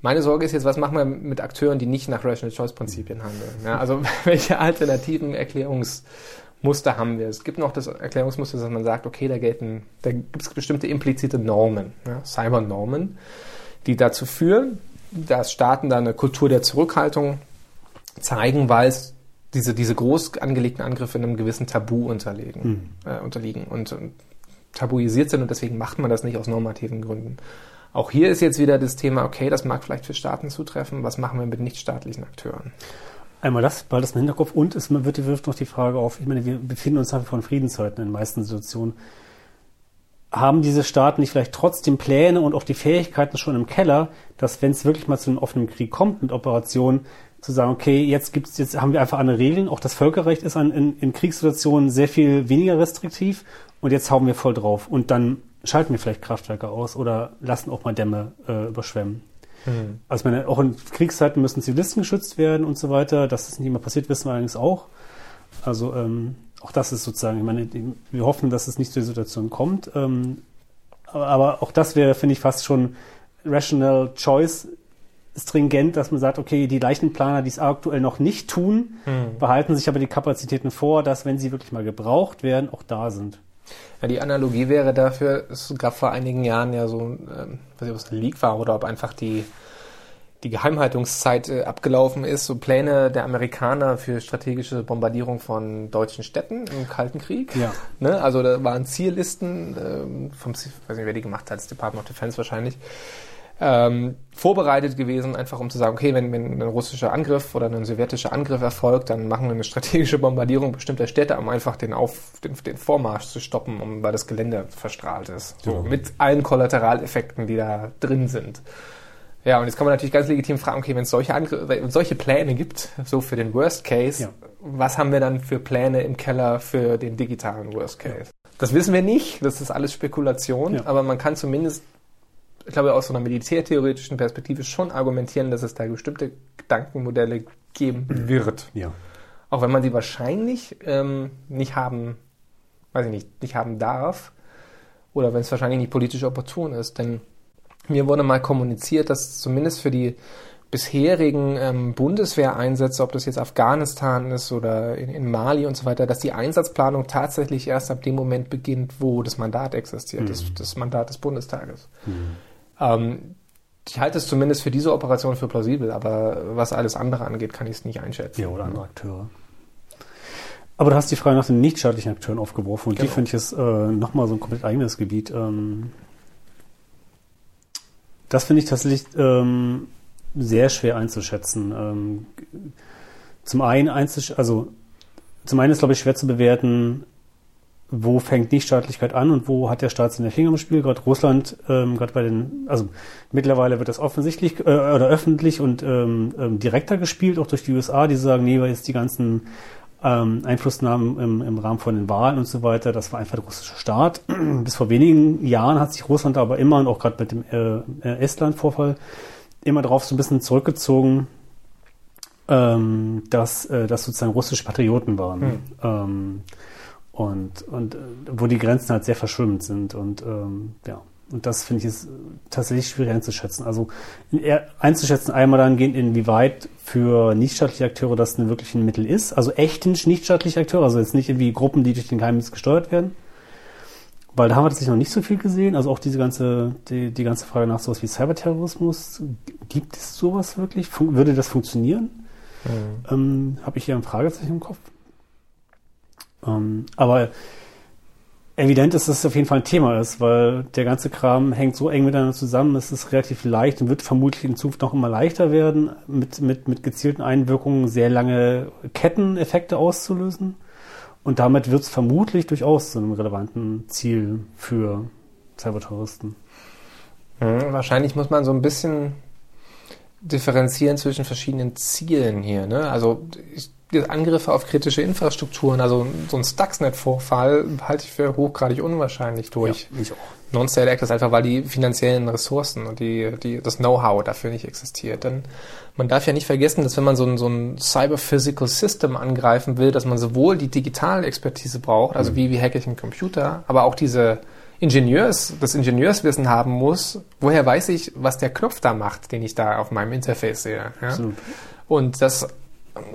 Meine Sorge ist jetzt, was machen wir mit Akteuren, die nicht nach Rational Choice Prinzipien handeln? Ja, also [laughs] welche alternativen Erklärungsmuster haben wir? Es gibt noch das Erklärungsmuster, dass man sagt, okay, da gelten, da gibt es bestimmte implizite Normen, ja, Cybernormen, die dazu führen, dass Staaten da eine Kultur der Zurückhaltung zeigen, weil es diese, diese groß angelegten Angriffe einem gewissen Tabu unterlegen, äh, unterliegen und, und tabuisiert sind und deswegen macht man das nicht aus normativen Gründen. Auch hier ist jetzt wieder das Thema, okay, das mag vielleicht für Staaten zutreffen, was machen wir mit nichtstaatlichen Akteuren? Einmal das, weil das im Hinterkopf und es wird, wirft noch die Frage auf, ich meine, wir befinden uns nach in Friedenszeiten in den meisten Situationen. Haben diese Staaten nicht vielleicht trotzdem Pläne und auch die Fähigkeiten schon im Keller, dass wenn es wirklich mal zu einem offenen Krieg kommt mit Operationen, zu sagen, okay, jetzt gibt's, jetzt haben wir einfach andere Regeln. Auch das Völkerrecht ist an, in, in Kriegssituationen sehr viel weniger restriktiv und jetzt hauen wir voll drauf und dann schalten wir vielleicht Kraftwerke aus oder lassen auch mal Dämme äh, überschwemmen. Also ich meine, auch in Kriegszeiten müssen Zivilisten geschützt werden und so weiter. Dass das nicht immer passiert, wissen wir allerdings auch. Also ähm, auch das ist sozusagen, ich meine, wir hoffen, dass es nicht zu der Situation kommt. Ähm, aber, aber auch das wäre, finde ich, fast schon rational choice stringent, dass man sagt, okay, die Leichenplaner, die es aktuell noch nicht tun, behalten sich aber die Kapazitäten vor, dass, wenn sie wirklich mal gebraucht werden, auch da sind. Ja, die Analogie wäre dafür, es gab vor einigen Jahren ja so, ähm, weiß nicht, ob es ein Leak war oder ob einfach die, die Geheimhaltungszeit äh, abgelaufen ist, so Pläne der Amerikaner für strategische Bombardierung von deutschen Städten im Kalten Krieg. Ja. Ne? Also da waren Ziellisten ähm, vom, weiß nicht, wer die gemacht hat, das Department of Defense wahrscheinlich, ähm, vorbereitet gewesen, einfach um zu sagen, okay, wenn, wenn ein russischer Angriff oder ein sowjetischer Angriff erfolgt, dann machen wir eine strategische Bombardierung bestimmter Städte, um einfach den, Auf, den, den Vormarsch zu stoppen, um, weil das Gelände verstrahlt ist. So, Mit allen Kollateraleffekten, die da drin sind. Ja, und jetzt kann man natürlich ganz legitim fragen, okay, wenn es solche, Angr- solche Pläne gibt, so für den Worst Case, Ja. was haben wir dann für Pläne im Keller für den digitalen Worst Case? Das wissen wir nicht, das ist alles Spekulation, Ja. aber man kann zumindest, ich glaube, aus so einer militärtheoretischen Perspektive schon argumentieren, dass es da bestimmte Gedankenmodelle geben wird. Ja. Auch wenn man sie wahrscheinlich ähm, nicht haben, weiß ich nicht, nicht haben darf. Oder wenn es wahrscheinlich nicht politisch opportun ist. Denn mir wurde mal kommuniziert, dass zumindest für die bisherigen ähm, Bundeswehreinsätze, ob das jetzt Afghanistan ist oder in, in Mali und so weiter, dass die Einsatzplanung tatsächlich erst ab dem Moment beginnt, wo das Mandat existiert, das, das Mandat des Bundestages. Ähm, ich halte es zumindest für diese Operation für plausibel, aber was alles andere angeht, kann ich es nicht einschätzen. Ja, oder andere Akteure. Aber du hast die Frage nach den nichtstaatlichen Akteuren aufgeworfen und die Genau. finde ich ist äh, nochmal so ein komplett eigenes Gebiet. Ähm, das finde ich tatsächlich ähm, sehr schwer einzuschätzen. Ähm, zum einen einzusch also zum einen ist glaube ich schwer zu bewerten, wo fängt Nichtstaatlichkeit an und wo hat der Staat seine Finger im Spiel. Gerade Russland, ähm, gerade bei den, also mittlerweile wird das offensichtlich äh, oder öffentlich und ähm, ähm, direkter gespielt, auch durch die USA, die sagen, nee, weil jetzt die ganzen ähm, Einflussnahmen im, im Rahmen von den Wahlen und so weiter. Das war einfach der russische Staat. [clears throat] Bis vor wenigen Jahren hat sich Russland aber immer und auch gerade mit dem äh, äh, Estland-Vorfall immer darauf so ein bisschen zurückgezogen, ähm, dass äh, das sozusagen russische Patrioten waren. Hm. Ähm, und, und äh, wo die Grenzen halt sehr verschwimmend sind. Und ähm, ja, und das finde ich ist tatsächlich schwierig einzuschätzen. Also einzuschätzen einmal dann gehen, inwieweit für nichtstaatliche Akteure das ein wirklich ein Mittel ist. Also echte nichtstaatliche Akteure, also jetzt nicht irgendwie Gruppen, die durch den Geheimdienst gesteuert werden. Weil da haben wir tatsächlich noch nicht so viel gesehen. Also auch diese ganze, die, die ganze Frage nach sowas wie Cyberterrorismus. Gibt es sowas wirklich? Fun würde das funktionieren? Mhm. Ähm, Habe ich hier ein Fragezeichen im Kopf. Ähm, aber evident ist, dass es auf jeden Fall ein Thema ist, weil der ganze Kram hängt so eng miteinander zusammen, es ist relativ leicht und wird vermutlich in Zukunft noch immer leichter werden, mit, mit, mit gezielten Einwirkungen sehr lange Ketteneffekte auszulösen. Und damit wird es vermutlich durchaus zu einem relevanten Ziel für Cyberterroristen. Mhm, wahrscheinlich muss man so ein bisschen differenzieren zwischen verschiedenen Zielen hier. Ne? Also ich, Angriffe auf kritische Infrastrukturen, also so ein Stuxnet-Vorfall halte ich für hochgradig unwahrscheinlich durch. Ja, ich auch. Non-State Actors einfach, weil die finanziellen Ressourcen und die, die, das Know-how dafür nicht existiert. Denn man darf ja nicht vergessen, dass wenn man so ein, so ein Cyber-Physical System angreifen will, dass man sowohl die Digitalexpertise braucht, also wie, wie hacke ich einen Computer, aber auch diese Ingenieurs, das Ingenieurswissen haben muss, woher weiß ich, was der Knopf da macht, den ich da auf meinem Interface sehe. Ja? Absolut. Und das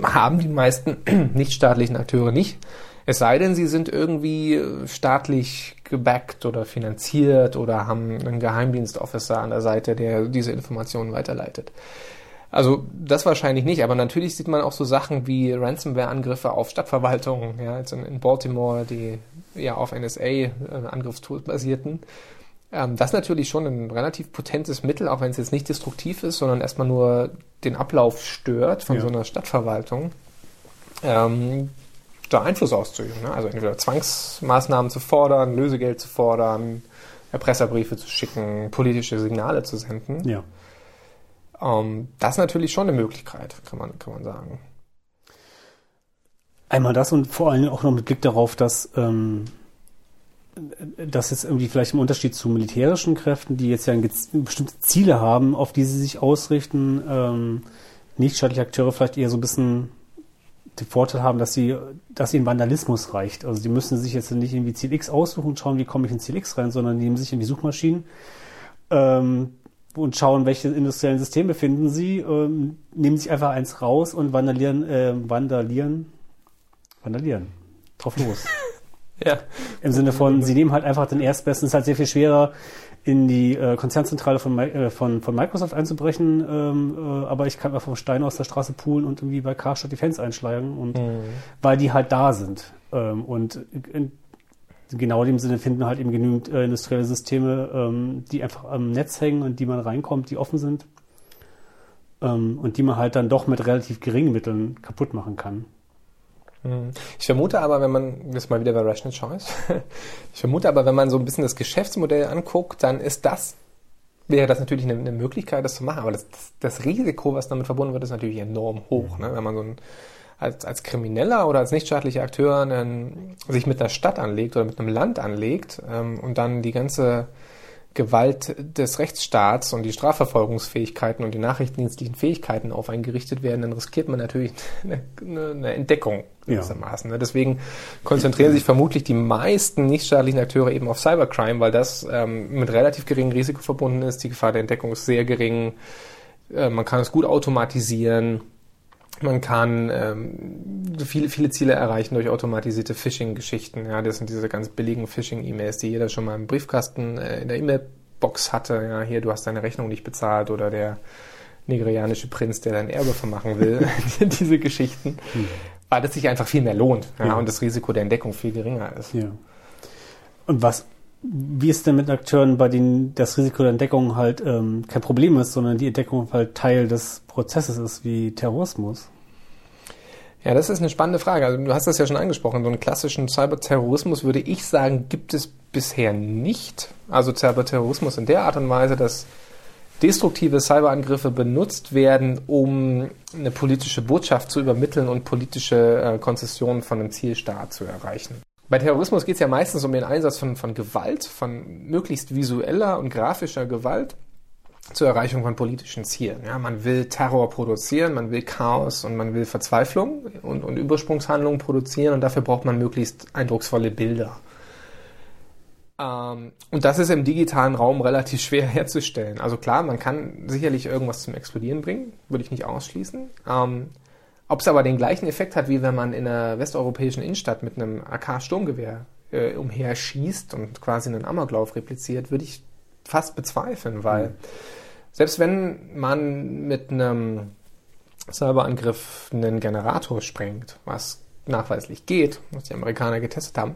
haben die meisten [clears throat] nichtstaatlichen Akteure nicht. Es sei denn, sie sind irgendwie staatlich gebackt oder finanziert oder haben einen Geheimdienstofficer an der Seite, der diese Informationen weiterleitet. Also das wahrscheinlich nicht, aber natürlich sieht man auch so Sachen wie Ransomware-Angriffe auf Stadtverwaltungen, ja, jetzt in, in Baltimore, die ja auf NSA-Angriffstools äh, basierten. Ähm, das ist natürlich schon ein relativ potentes Mittel, auch wenn es jetzt nicht destruktiv ist, sondern erstmal nur den Ablauf stört von Ja. so einer Stadtverwaltung. Ähm, da Einfluss auszuüben. Ne? Also entweder Zwangsmaßnahmen zu fordern, Lösegeld zu fordern, Erpresserbriefe zu schicken, politische Signale zu senden. Ja. Ähm, das ist natürlich schon eine Möglichkeit, kann man, kann man sagen. Einmal das und vor allem auch noch mit Blick darauf, dass ähm, dass jetzt irgendwie vielleicht im Unterschied zu militärischen Kräften, die jetzt ja bestimmte Ziele haben, auf die sie sich ausrichten, ähm, nichtstaatliche Akteure vielleicht eher so ein bisschen den Vorteil haben, dass sie, dass ihnen Vandalismus reicht. Also die müssen sich jetzt nicht irgendwie Ziel X aussuchen und schauen, wie komme ich in Ziel X rein, sondern nehmen sich in die Suchmaschinen ähm, und schauen, welche industriellen Systeme finden sie, ähm, nehmen sich einfach eins raus und vandalieren, äh, vandalieren, vandalieren. Drauf los. Ja. Im Sinne von, sie nehmen halt einfach den erstbesten, es ist halt sehr viel schwerer, in die äh, Konzernzentrale von, äh, von, von Microsoft einzubrechen, ähm, äh, aber ich kann einfach vom Stein aus der Straße poolen und irgendwie bei Karstadt die Fans einschlagen und weil die halt da sind. Ähm, und in genau in dem Sinne finden wir halt eben genügend äh, industrielle Systeme, ähm, die einfach am Netz hängen und die man reinkommt, die offen sind ähm, und die man halt dann doch mit relativ geringen Mitteln kaputt machen kann. Mhm. Ich vermute aber, wenn man, ist mal wieder bei Rational Choice, [laughs] ich vermute aber, wenn man so ein bisschen das Geschäftsmodell anguckt, dann ist das, wäre das natürlich eine, eine Möglichkeit, das zu machen. Aber das, das, das Risiko, was damit verbunden wird, ist natürlich enorm hoch. Ne? Wenn man so ein, als, als Krimineller oder als nichtstaatlicher Akteur einen, sich mit einer Stadt anlegt oder mit einem Land anlegt ähm, und dann die ganze Gewalt des Rechtsstaats und die Strafverfolgungsfähigkeiten und die nachrichtendienstlichen Fähigkeiten auf einen gerichtet werden, dann riskiert man natürlich [laughs] eine, eine, Entdeckung Ja. gewissermaßen. ne? Deswegen konzentrieren sich vermutlich die meisten nichtstaatlichen Akteure eben auf Cybercrime, weil das ähm, mit relativ geringem Risiko verbunden ist. Die Gefahr der Entdeckung ist sehr gering. Äh, man kann es gut automatisieren. Man kann ähm, viele, viele Ziele erreichen durch automatisierte Phishing-Geschichten. Ja, das sind diese ganz billigen Phishing-E-Mails, die jeder schon mal im Briefkasten äh, in der E-Mail-Box hatte. Ja, hier, du hast deine Rechnung nicht bezahlt oder der nigerianische Prinz, der dein Erbe vermachen will. [laughs] [laughs] diese Geschichten. Weil das sich einfach viel mehr lohnt ja, Ja. und das Risiko der Entdeckung viel geringer ist. Ja. Und was, wie ist denn mit Akteuren, bei denen das Risiko der Entdeckung halt ähm, kein Problem ist, sondern die Entdeckung halt Teil des Prozesses ist, wie Terrorismus? Ja, das ist eine spannende Frage. Also du hast das ja schon angesprochen. So einen klassischen Cyberterrorismus würde ich sagen, gibt es bisher nicht. Also Cyberterrorismus in der Art und Weise, dass destruktive Cyberangriffe benutzt werden, um eine politische Botschaft zu übermitteln und politische äh, Konzessionen von einem Zielstaat zu erreichen. Bei Terrorismus geht es ja meistens um den Einsatz von, von Gewalt, von möglichst visueller und grafischer Gewalt zur Erreichung von politischen Zielen. Ja, man will Terror produzieren, man will Chaos und man will Verzweiflung und, und Übersprungshandlungen produzieren und dafür braucht man möglichst eindrucksvolle Bilder. Ähm, und das ist im digitalen Raum relativ schwer herzustellen. Also klar, man kann sicherlich irgendwas zum Explodieren bringen, würde ich nicht ausschließen. Ähm, Ob es aber den gleichen Effekt hat, wie wenn man in einer westeuropäischen Innenstadt mit einem AK-Sturmgewehr äh, umherschießt und quasi einen Amoklauf repliziert, würde ich fast bezweifeln, weil mhm. selbst wenn man mit einem Cyberangriff einen Generator sprengt, was nachweislich geht, was die Amerikaner getestet haben,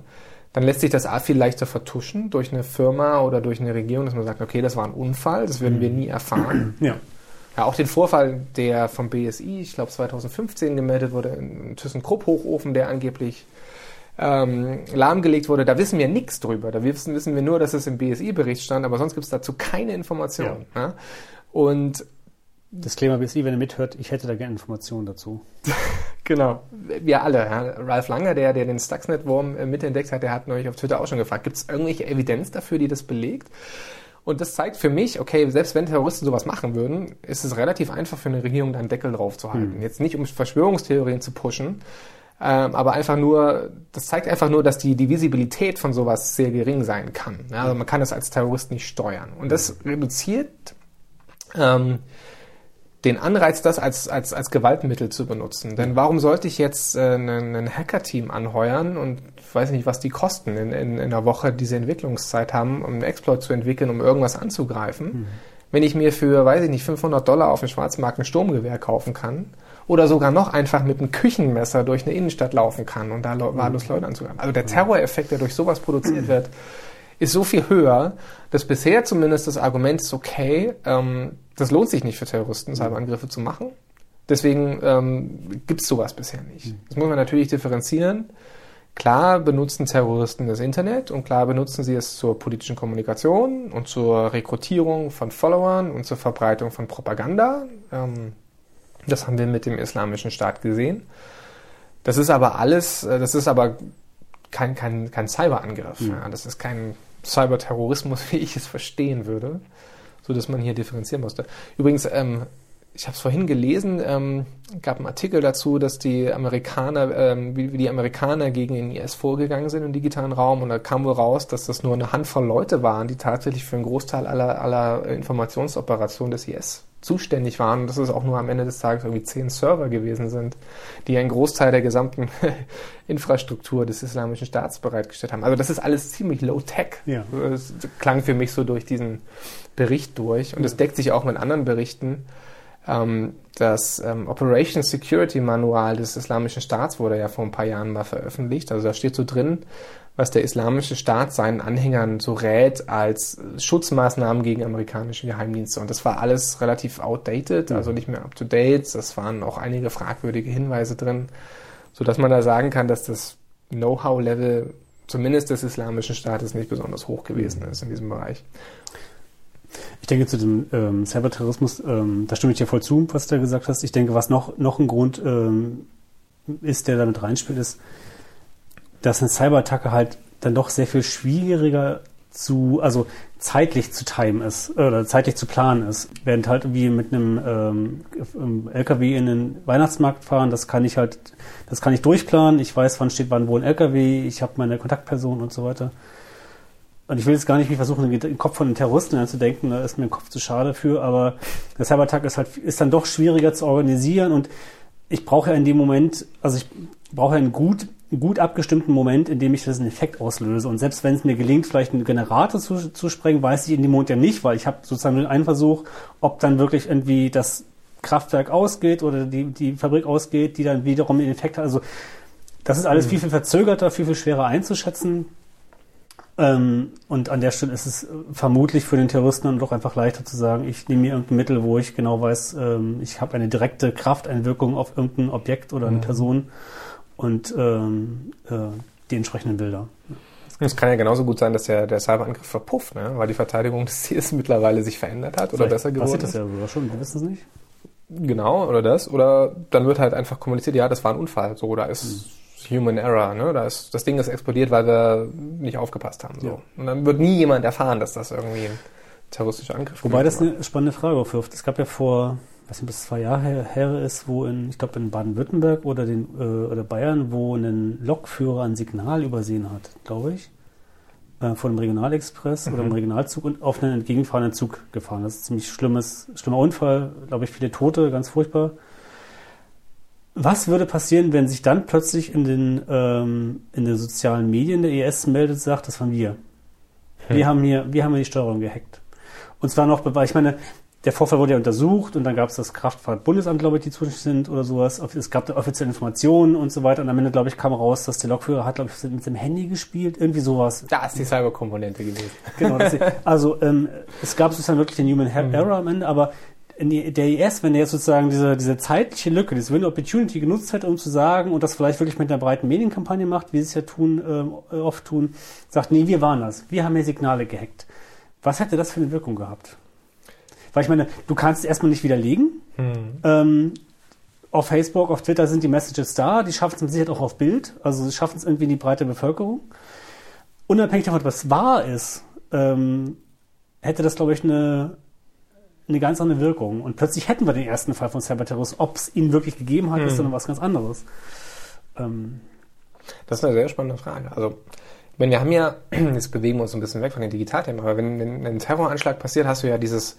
dann lässt sich das A viel leichter vertuschen durch eine Firma oder durch eine Regierung, dass man sagt, okay, das war ein Unfall, das werden wir nie erfahren. Ja. Ja, auch den Vorfall, der vom BSI, ich glaube 2015 gemeldet wurde, in ThyssenKrupp-Hochofen, der angeblich ähm, lahmgelegt wurde, da wissen wir nichts drüber. Da wissen, wissen wir nur, dass es im BSI-Bericht stand, aber sonst gibt es dazu keine Informationen. Ja. Ja? Und Disclaimer BSI, wenn ihr mithört, ich hätte da gerne Informationen dazu. [laughs] genau, wir alle. Ja. Ralf Langer, der, der den Stuxnet-Wurm äh, mitentdeckt hat, der hat neulich auf Twitter auch schon gefragt, gibt es irgendwelche Evidenz dafür, die das belegt? Und das zeigt für mich, okay, selbst wenn Terroristen sowas machen würden, ist es relativ einfach für eine Regierung, da einen Deckel drauf zu halten. Hm. Jetzt nicht, um Verschwörungstheorien zu pushen, ähm, aber einfach nur, das zeigt einfach nur, dass die, die Visibilität von sowas sehr gering sein kann. Ja, also man kann das als Terrorist nicht steuern. Und das reduziert ähm, den Anreiz, das als, als, als Gewaltmittel zu benutzen. Denn warum sollte ich jetzt äh, ein, Hacker-Team anheuern und ich weiß nicht, was die kosten in, in, in einer Woche diese Entwicklungszeit haben, um einen Exploit zu entwickeln, um irgendwas anzugreifen, mhm. wenn ich mir für, weiß ich nicht, 500 Dollar auf dem Schwarzmarkt ein Sturmgewehr kaufen kann oder sogar noch einfach mit einem Küchenmesser durch eine Innenstadt laufen kann und da wahllos Leute anzugreifen. Also der Terroreffekt, der durch sowas produziert [clears throat] wird, ist so viel höher, dass bisher zumindest das Argument ist, okay, ähm, das lohnt sich nicht für Terroristen, Cyberangriffe zu machen. Deswegen ähm, gibt es sowas bisher nicht. Das muss man natürlich differenzieren. Klar benutzen Terroristen das Internet und klar benutzen sie es zur politischen Kommunikation und zur Rekrutierung von Followern und zur Verbreitung von Propaganda. Ähm, das haben wir mit dem Islamischen Staat gesehen. Das ist aber alles, äh, das ist aber kein, kein, kein Cyberangriff. Mhm. Ja. Das ist kein Cyberterrorismus, [laughs] wie ich es verstehen würde, so dass man hier differenzieren musste. Übrigens, ähm, ich habe es vorhin gelesen, ähm, gab einen Artikel dazu, dass die Amerikaner, ähm, wie, wie, die Amerikaner gegen den IS vorgegangen sind im digitalen Raum und da kam wohl raus, dass das nur eine Handvoll Leute waren, die tatsächlich für einen Großteil aller, aller Informationsoperationen des IS zuständig waren und dass es auch nur am Ende des Tages irgendwie zehn Server gewesen sind, die einen Großteil der gesamten [laughs] Infrastruktur des Islamischen Staats bereitgestellt haben. Also das ist alles ziemlich low-tech. Ja. Das klang für mich so durch diesen Bericht durch und es ja. deckt sich auch mit anderen Berichten. Ähm, das ähm, Operation Security Manual des Islamischen Staats wurde ja vor ein paar Jahren mal veröffentlicht. Also da steht so drin, was der Islamische Staat seinen Anhängern so rät als Schutzmaßnahmen gegen amerikanische Geheimdienste. Und das war alles relativ outdated, also nicht mehr up to date. Das waren auch einige fragwürdige Hinweise drin, so dass man da sagen kann, dass das Know-how-Level zumindest des Islamischen Staates nicht besonders hoch gewesen ist in diesem Bereich. Ich denke zu dem ähm, Cyberterrorismus, ähm, da stimme ich dir voll zu, was du gesagt hast. Ich denke, was noch, noch ein Grund ähm, ist, der damit reinspielt, ist, dass eine Cyberattacke halt dann doch sehr viel schwieriger zu, also zeitlich zu timen ist oder zeitlich zu planen ist. Während halt wie mit einem ähm, LKW in den Weihnachtsmarkt fahren, das kann ich halt, das kann ich durchplanen. Ich weiß, wann steht wann wo ein LKW, ich habe meine Kontaktperson und so weiter. Und ich will jetzt gar nicht wie versuchen, den Kopf von den Terroristen zu denken, da ist mir der Kopf zu schade für, aber der Cyberattack ist halt, ist dann doch schwieriger zu organisieren und ich brauche ja in dem Moment, also ich brauche ja einen gut gut abgestimmten Moment, in dem ich diesen Effekt auslöse. Und selbst wenn es mir gelingt, vielleicht einen Generator zu, zu sprengen, weiß ich in dem Moment ja nicht, weil ich habe sozusagen nur einen Versuch, ob dann wirklich irgendwie das Kraftwerk ausgeht oder die, die Fabrik ausgeht, die dann wiederum den Effekt hat. Also das ist alles mhm. viel, viel verzögerter, viel, viel schwerer einzuschätzen. Ähm, und an der Stelle ist es vermutlich für den Terroristen dann doch einfach leichter zu sagen, ich nehme mir irgendein Mittel, wo ich genau weiß, ähm, ich habe eine direkte Krafteinwirkung auf irgendein Objekt oder eine mhm. Person und ähm, äh, die entsprechenden Bilder. Es kann ja genauso gut sein, dass der, der Cyberangriff verpufft, ne? weil die Verteidigung [laughs] des Ziels mittlerweile sich verändert hat oder Vielleicht besser geworden passiert das ist. ja sogar schon, wir wissen es nicht. Genau, oder das. Oder dann wird halt einfach kommuniziert, ja, das war ein Unfall. So, da ist Human Error, ne? Da ist, das Ding ist explodiert, weil wir nicht aufgepasst haben. So. Ja. Und dann wird nie jemand erfahren, dass das irgendwie ein terroristischer Angriff Wobei das gewesen eine spannende Frage aufwirft. Es gab ja vor, weiß nicht, ob es zwei Jahre her, her ist, wo in, ich glaube in Baden-Württemberg oder den äh, oder Bayern, wo ein Lokführer ein Signal übersehen hat, glaube ich, äh, von einem Regionalexpress oder einem Regionalzug und auf einen entgegenfahrenden Zug gefahren. Das ist ein ziemlich schlimmes, schlimmer Unfall, glaube ich, viele Tote, ganz furchtbar. Was würde passieren, wenn sich dann plötzlich in den, ähm, in den sozialen Medien der ES meldet, sagt, das waren wir. Wir haben hier, wir haben hier die Steuerung gehackt. Und zwar noch, weil ich meine, der Vorfall wurde ja untersucht und dann gab es das Kraftfahrtbundesamt, glaube ich, die zuständig sind oder sowas. Es gab da offizielle Informationen und so weiter. Und am Ende, glaube ich, kam raus, dass der Lokführer hat, glaube ich, mit seinem Handy gespielt, irgendwie sowas. Da ist die Cyberkomponente gewesen. Genau. Das, also ähm, es gab sozusagen wirklich den Human Error am Ende, aber die, der IS, wenn der jetzt sozusagen diese, diese zeitliche Lücke, diese Window Opportunity genutzt hätte, um zu sagen und das vielleicht wirklich mit einer breiten Medienkampagne macht, wie sie es ja tun, ähm, oft tun, sagt, nee, wir waren das. Wir haben hier Signale gehackt. Was hätte das für eine Wirkung gehabt? Weil ich meine, du kannst es erstmal nicht widerlegen. Ähm, auf Facebook, auf Twitter sind die Messages da, die schaffen es mit Sicherheit auch auf Bild, also sie schaffen es irgendwie in die breite Bevölkerung. Unabhängig davon, was wahr ist, ähm, hätte das, glaube ich, eine, eine ganz andere Wirkung. Und plötzlich hätten wir den ersten Fall von Cyberterrorismus. Ob es ihn wirklich gegeben hat, ist dann was ganz anderes. Ähm, Das ist eine sehr spannende Frage. Also, meine, wir haben ja, [clears throat] jetzt bewegen wir uns ein bisschen weg von den Digitalthemen, aber wenn, wenn ein Terroranschlag passiert, hast du ja dieses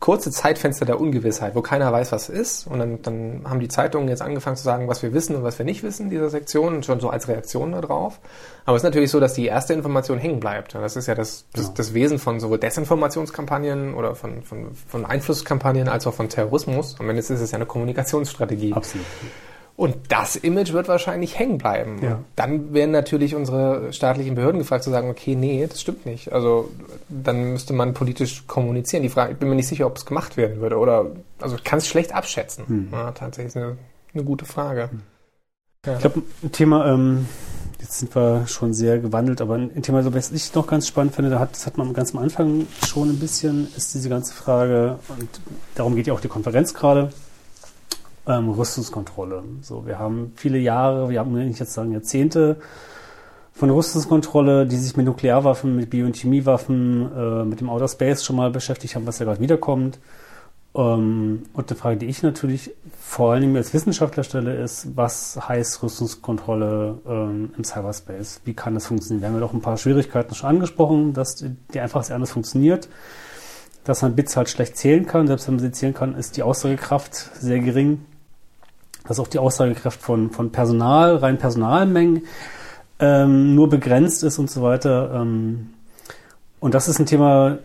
kurze Zeitfenster der Ungewissheit, wo keiner weiß, was ist. Und dann, dann haben die Zeitungen jetzt angefangen zu sagen, was wir wissen und was wir nicht wissen, dieser Sektion, schon so als Reaktion darauf. Aber es ist natürlich so, dass die erste Information hängen bleibt. Und das ist ja das, das, das Wesen von sowohl Desinformationskampagnen oder von, von, von Einflusskampagnen als auch von Terrorismus. Am Ende ist es ja eine Kommunikationsstrategie. absolut. Und das Image wird wahrscheinlich hängen bleiben. Ja. Dann werden natürlich unsere staatlichen Behörden gefragt zu sagen, okay, nee, das stimmt nicht. Also dann müsste man politisch kommunizieren. Die Frage, ich bin mir nicht sicher, ob es gemacht werden würde. Oder also ich kann es schlecht abschätzen. Hm. Ja, tatsächlich ist eine, eine gute Frage. Ich glaube, ein Thema, ähm, jetzt sind wir schon sehr gewandelt, aber ein Thema, so, was ich noch ganz spannend finde, da hat, das hat man ganz am Anfang schon ein bisschen, ist diese ganze Frage, und darum geht ja auch die Konferenz gerade, ähm, Rüstungskontrolle. So, wir haben viele Jahre, wir haben nicht jetzt sagen Jahrzehnte von Rüstungskontrolle, die sich mit Nuklearwaffen, mit Bio- und Chemiewaffen, äh, mit dem Outer Space schon mal beschäftigt haben, was ja gerade wiederkommt. Ähm, und eine Frage, die ich natürlich vor allen Dingen als Wissenschaftler stelle, ist, was heißt Rüstungskontrolle ähm, im Cyberspace? Wie kann das funktionieren? Wir haben ja doch ein paar Schwierigkeiten schon angesprochen, dass die, die einfach anders funktioniert, dass man Bits halt schlecht zählen kann. Selbst wenn man sie zählen kann, ist die Aussagekraft sehr gering. Dass auch die Aussagekraft von, von Personal, rein Personalmengen, ähm, nur begrenzt ist und so weiter. Ähm, und das ist ein Thema,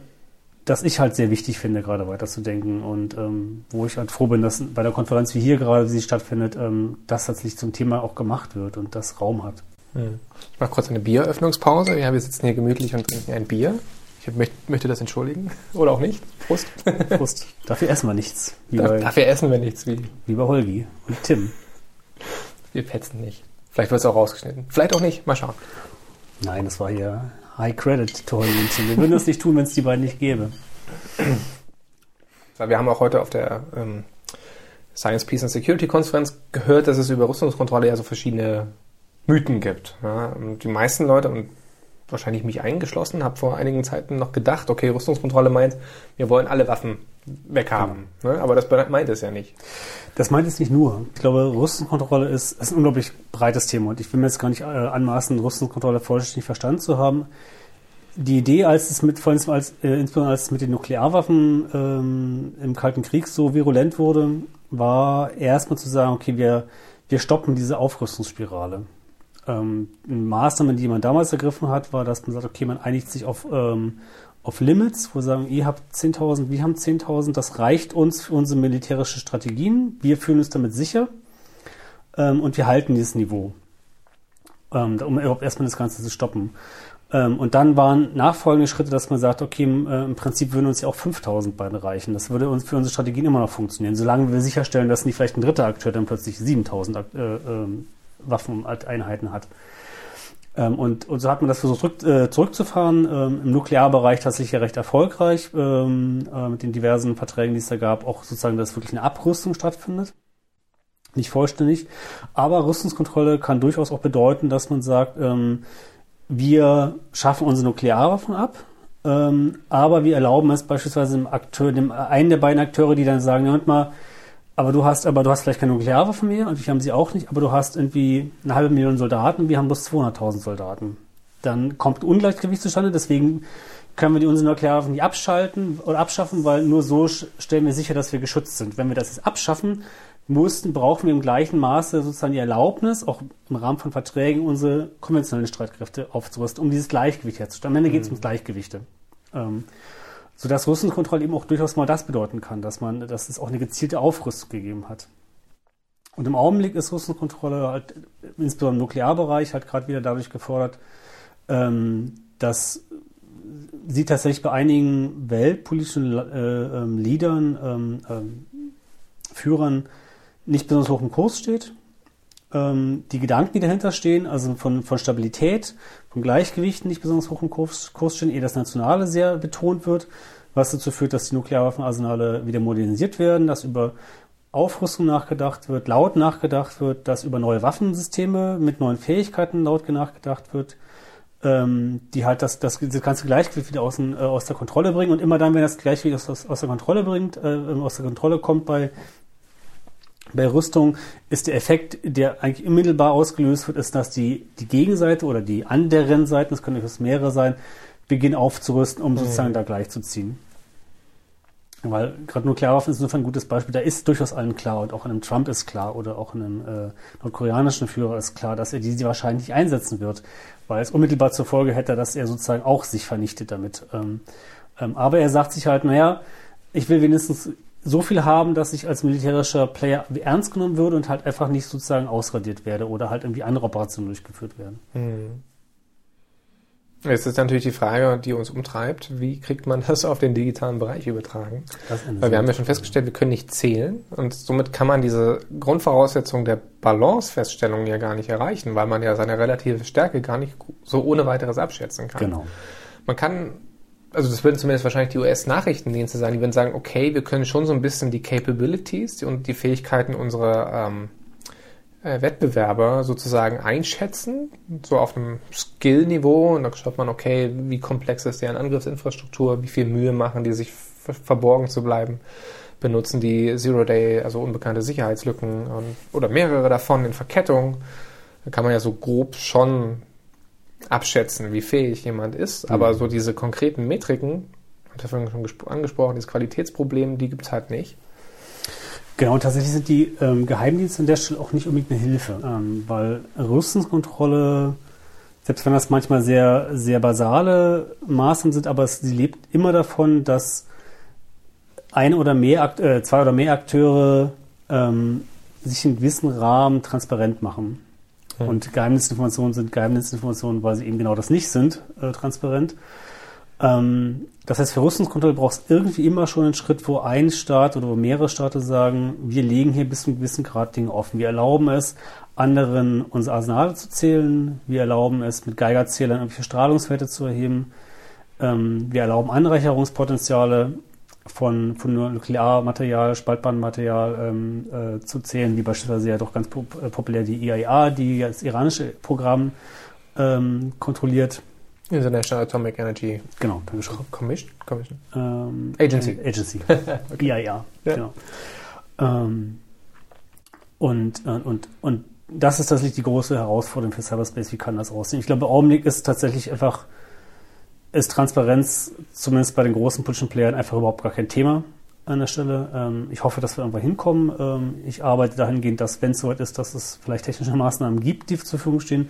das ich halt sehr wichtig finde, gerade weiterzudenken und ähm, wo ich halt froh bin, dass bei der Konferenz wie hier gerade, wie sie stattfindet, ähm, das tatsächlich zum Thema auch gemacht wird und das Raum hat. Ich mache kurz eine Bieröffnungspause. Ja, wir sitzen hier gemütlich und trinken ein Bier. Ich möcht, möchte das entschuldigen. [laughs] Oder auch nicht. Prost. Prost. Dafür essen wir nichts. Da- bei, Dafür essen wir nichts wie. wie bei Holgi und Tim. Wir petzen nicht. Vielleicht wird es auch rausgeschnitten. Vielleicht auch nicht. Mal schauen. Nein, das war hier High Credit to Holgi und Tim. Wir würden das nicht tun, wenn es die beiden nicht gäbe. Wir haben auch heute auf der ähm, Science, Peace and Security Konferenz gehört, dass es über Rüstungskontrolle ja so verschiedene Mythen gibt. Ja, die meisten Leute, und wahrscheinlich mich eingeschlossen, habe vor einigen Zeiten noch gedacht, okay, Rüstungskontrolle meint, wir wollen alle Waffen weghaben. Ne? Aber das meint es ja nicht. Das meint es nicht nur. Ich glaube, Rüstungskontrolle ist, ist ein unglaublich breites Thema und ich will mir jetzt gar nicht äh, anmaßen, Rüstungskontrolle vollständig verstanden zu haben. Die Idee, als es mit, vor allem als, äh, insbesondere als es mit den Nuklearwaffen ähm, im Kalten Krieg so virulent wurde, war erstmal zu sagen, okay, wir, wir stoppen diese Aufrüstungsspirale. Ähm, eine Maßnahme, die man damals ergriffen hat, war, dass man sagt, okay, man einigt sich auf, ähm, auf Limits, wo wir sagen, ihr habt 10.000, wir haben 10.000, das reicht uns für unsere militärische Strategien, wir fühlen uns damit sicher ähm, und wir halten dieses Niveau, ähm, um überhaupt erstmal das Ganze zu stoppen. Ähm, und dann waren nachfolgende Schritte, dass man sagt, okay, im, äh, im Prinzip würden uns ja auch 5.000 beide reichen. Das würde uns für unsere Strategien immer noch funktionieren, solange wir sicherstellen, dass nicht vielleicht ein dritter Akteur dann plötzlich 7.000 äh, ähm, Waffeneinheiten hat. Ähm, und, und so hat man das versucht zurück, äh, zurückzufahren. Ähm, Im Nuklearbereich tatsächlich ja recht erfolgreich ähm, äh, mit den diversen Verträgen, die es da gab, auch sozusagen, dass wirklich eine Abrüstung stattfindet. Nicht vollständig. Aber Rüstungskontrolle kann durchaus auch bedeuten, dass man sagt, ähm, wir schaffen unsere Nuklearwaffen ab, ähm, aber wir erlauben es beispielsweise dem Akteur, dem einen der beiden Akteure, die dann sagen, ja, mal, aber du hast, aber du hast vielleicht keine Nuklearwaffe mehr und wir haben sie auch nicht, aber du hast irgendwie eine halbe Million Soldaten, wir haben bloß 200.000 Soldaten. Dann kommt Ungleichgewicht zustande, deswegen können wir die unsere Nuklearwaffen nicht abschalten oder abschaffen, weil nur so stellen wir sicher, dass wir geschützt sind. Wenn wir das jetzt abschaffen mussten, brauchen wir im gleichen Maße sozusagen die Erlaubnis, auch im Rahmen von Verträgen, unsere konventionellen Streitkräfte aufzurüsten, um dieses Gleichgewicht herzustellen. Am Ende geht es mhm. ums Gleichgewichte. Ähm, sodass Rüstungskontrolle eben auch durchaus mal das bedeuten kann, dass man, dass es auch eine gezielte Aufrüstung gegeben hat. Und im Augenblick ist Rüstungskontrolle halt, insbesondere im Nuklearbereich, halt gerade wieder dadurch gefordert, ähm, dass sie tatsächlich bei einigen weltpolitischen äh, ähm, Leadern, ähm, Führern nicht besonders hoch im Kurs steht. Ähm, die Gedanken, die dahinter stehen, also von, von Stabilität, von Gleichgewicht nicht besonders hoch im Kurs, Kurs stehen, ehe das Nationale sehr betont wird, was dazu führt, dass die Nuklearwaffenarsenale wieder modernisiert werden, dass über Aufrüstung nachgedacht wird, laut nachgedacht wird, dass über neue Waffensysteme mit neuen Fähigkeiten laut nachgedacht wird, ähm, die halt das, das, das ganze Gleichgewicht wieder aus, äh, aus der Kontrolle bringen. Und immer dann, wenn das Gleichgewicht aus, aus der Kontrolle bringt, äh, aus der Kontrolle kommt bei bei Rüstung ist der Effekt, der eigentlich unmittelbar ausgelöst wird, ist, dass die, die Gegenseite oder die anderen Seiten, das können durchaus mehrere sein, beginnen aufzurüsten, um sozusagen mhm. da gleichzuziehen. Weil gerade Nuklearwaffen ist insofern ein gutes Beispiel. Da ist durchaus allen klar und auch einem Trump ist klar oder auch einem äh, nordkoreanischen Führer ist klar, dass er diese wahrscheinlich nicht einsetzen wird, weil es unmittelbar zur Folge hätte, dass er sozusagen auch sich vernichtet damit. Ähm, ähm, aber er sagt sich halt, naja, ich will wenigstens so viel haben, dass ich als militärischer Player ernst genommen würde und halt einfach nicht sozusagen ausradiert werde oder halt irgendwie andere Operationen durchgeführt werden. Hm. Jetzt ist natürlich die Frage, die uns umtreibt, wie kriegt man [laughs] das auf den digitalen Bereich übertragen? Weil wir haben ja schon festgestellt, wir können nicht zählen und somit kann man diese Grundvoraussetzung der Balance-Feststellung ja gar nicht erreichen, weil man ja seine relative Stärke gar nicht so ohne weiteres abschätzen kann. Genau. Man kann also das würden zumindest wahrscheinlich die US-Nachrichtendienste sagen, die würden sagen, okay, wir können schon so ein bisschen die Capabilities und die Fähigkeiten unserer ähm, äh, Wettbewerber sozusagen einschätzen, so auf einem Skill-Niveau und dann schaut man, okay, wie komplex ist deren Angriffsinfrastruktur, wie viel Mühe machen die sich verborgen zu bleiben, benutzen die Zero-Day, also unbekannte Sicherheitslücken und, oder mehrere davon in Verkettung. Da kann man ja so grob schon abschätzen, wie fähig jemand ist. Mhm. Aber so diese konkreten Metriken, hat er vorhin schon angesprochen, dieses Qualitätsproblem, die gibt es halt nicht. Genau, tatsächlich sind die ähm, Geheimdienste an der Stelle auch nicht unbedingt eine Hilfe, ähm, weil Rüstungskontrolle, selbst wenn das manchmal sehr, sehr basale Maßnahmen sind, aber es, sie lebt immer davon, dass ein oder mehr, äh, zwei oder mehr Akteure ähm, sich in gewissen Rahmen transparent machen. Mhm. Und Geheimnisinformationen sind Geheimnisinformationen, weil sie eben genau das nicht sind, äh, transparent. Ähm, das heißt, für Rüstungskontrolle brauchst du irgendwie immer schon einen Schritt, wo ein Staat oder wo mehrere Staaten sagen, wir legen hier bis zu einem gewissen Grad Dinge offen. Wir erlauben es, anderen unsere Arsenale zu zählen. Wir erlauben es, mit Geigerzählern irgendwelche Strahlungswerte zu erheben. Ähm, wir erlauben Anreicherungspotenziale von, von Nuklearmaterial, Spaltbahnmaterial ähm, äh, zu zählen, wie beispielsweise ja doch ganz pop äh, populär die IAEA, die das iranische Programm ähm, kontrolliert. International Atomic Energy genau, Dankeschön. Commission? Commission. Ähm, Agency. Agency. [laughs] okay. IAEA, ja. genau. Ähm, und, äh, und, und das ist tatsächlich die große Herausforderung für Cyberspace. Wie kann das aussehen? Ich glaube, im Augenblick ist tatsächlich einfach ist Transparenz zumindest bei den großen politischen Playern einfach überhaupt gar kein Thema an der Stelle. Ähm, ich hoffe, dass wir irgendwann hinkommen. Ähm, ich arbeite dahingehend, dass, wenn es soweit ist, dass es vielleicht technische Maßnahmen gibt, die zur Verfügung stehen.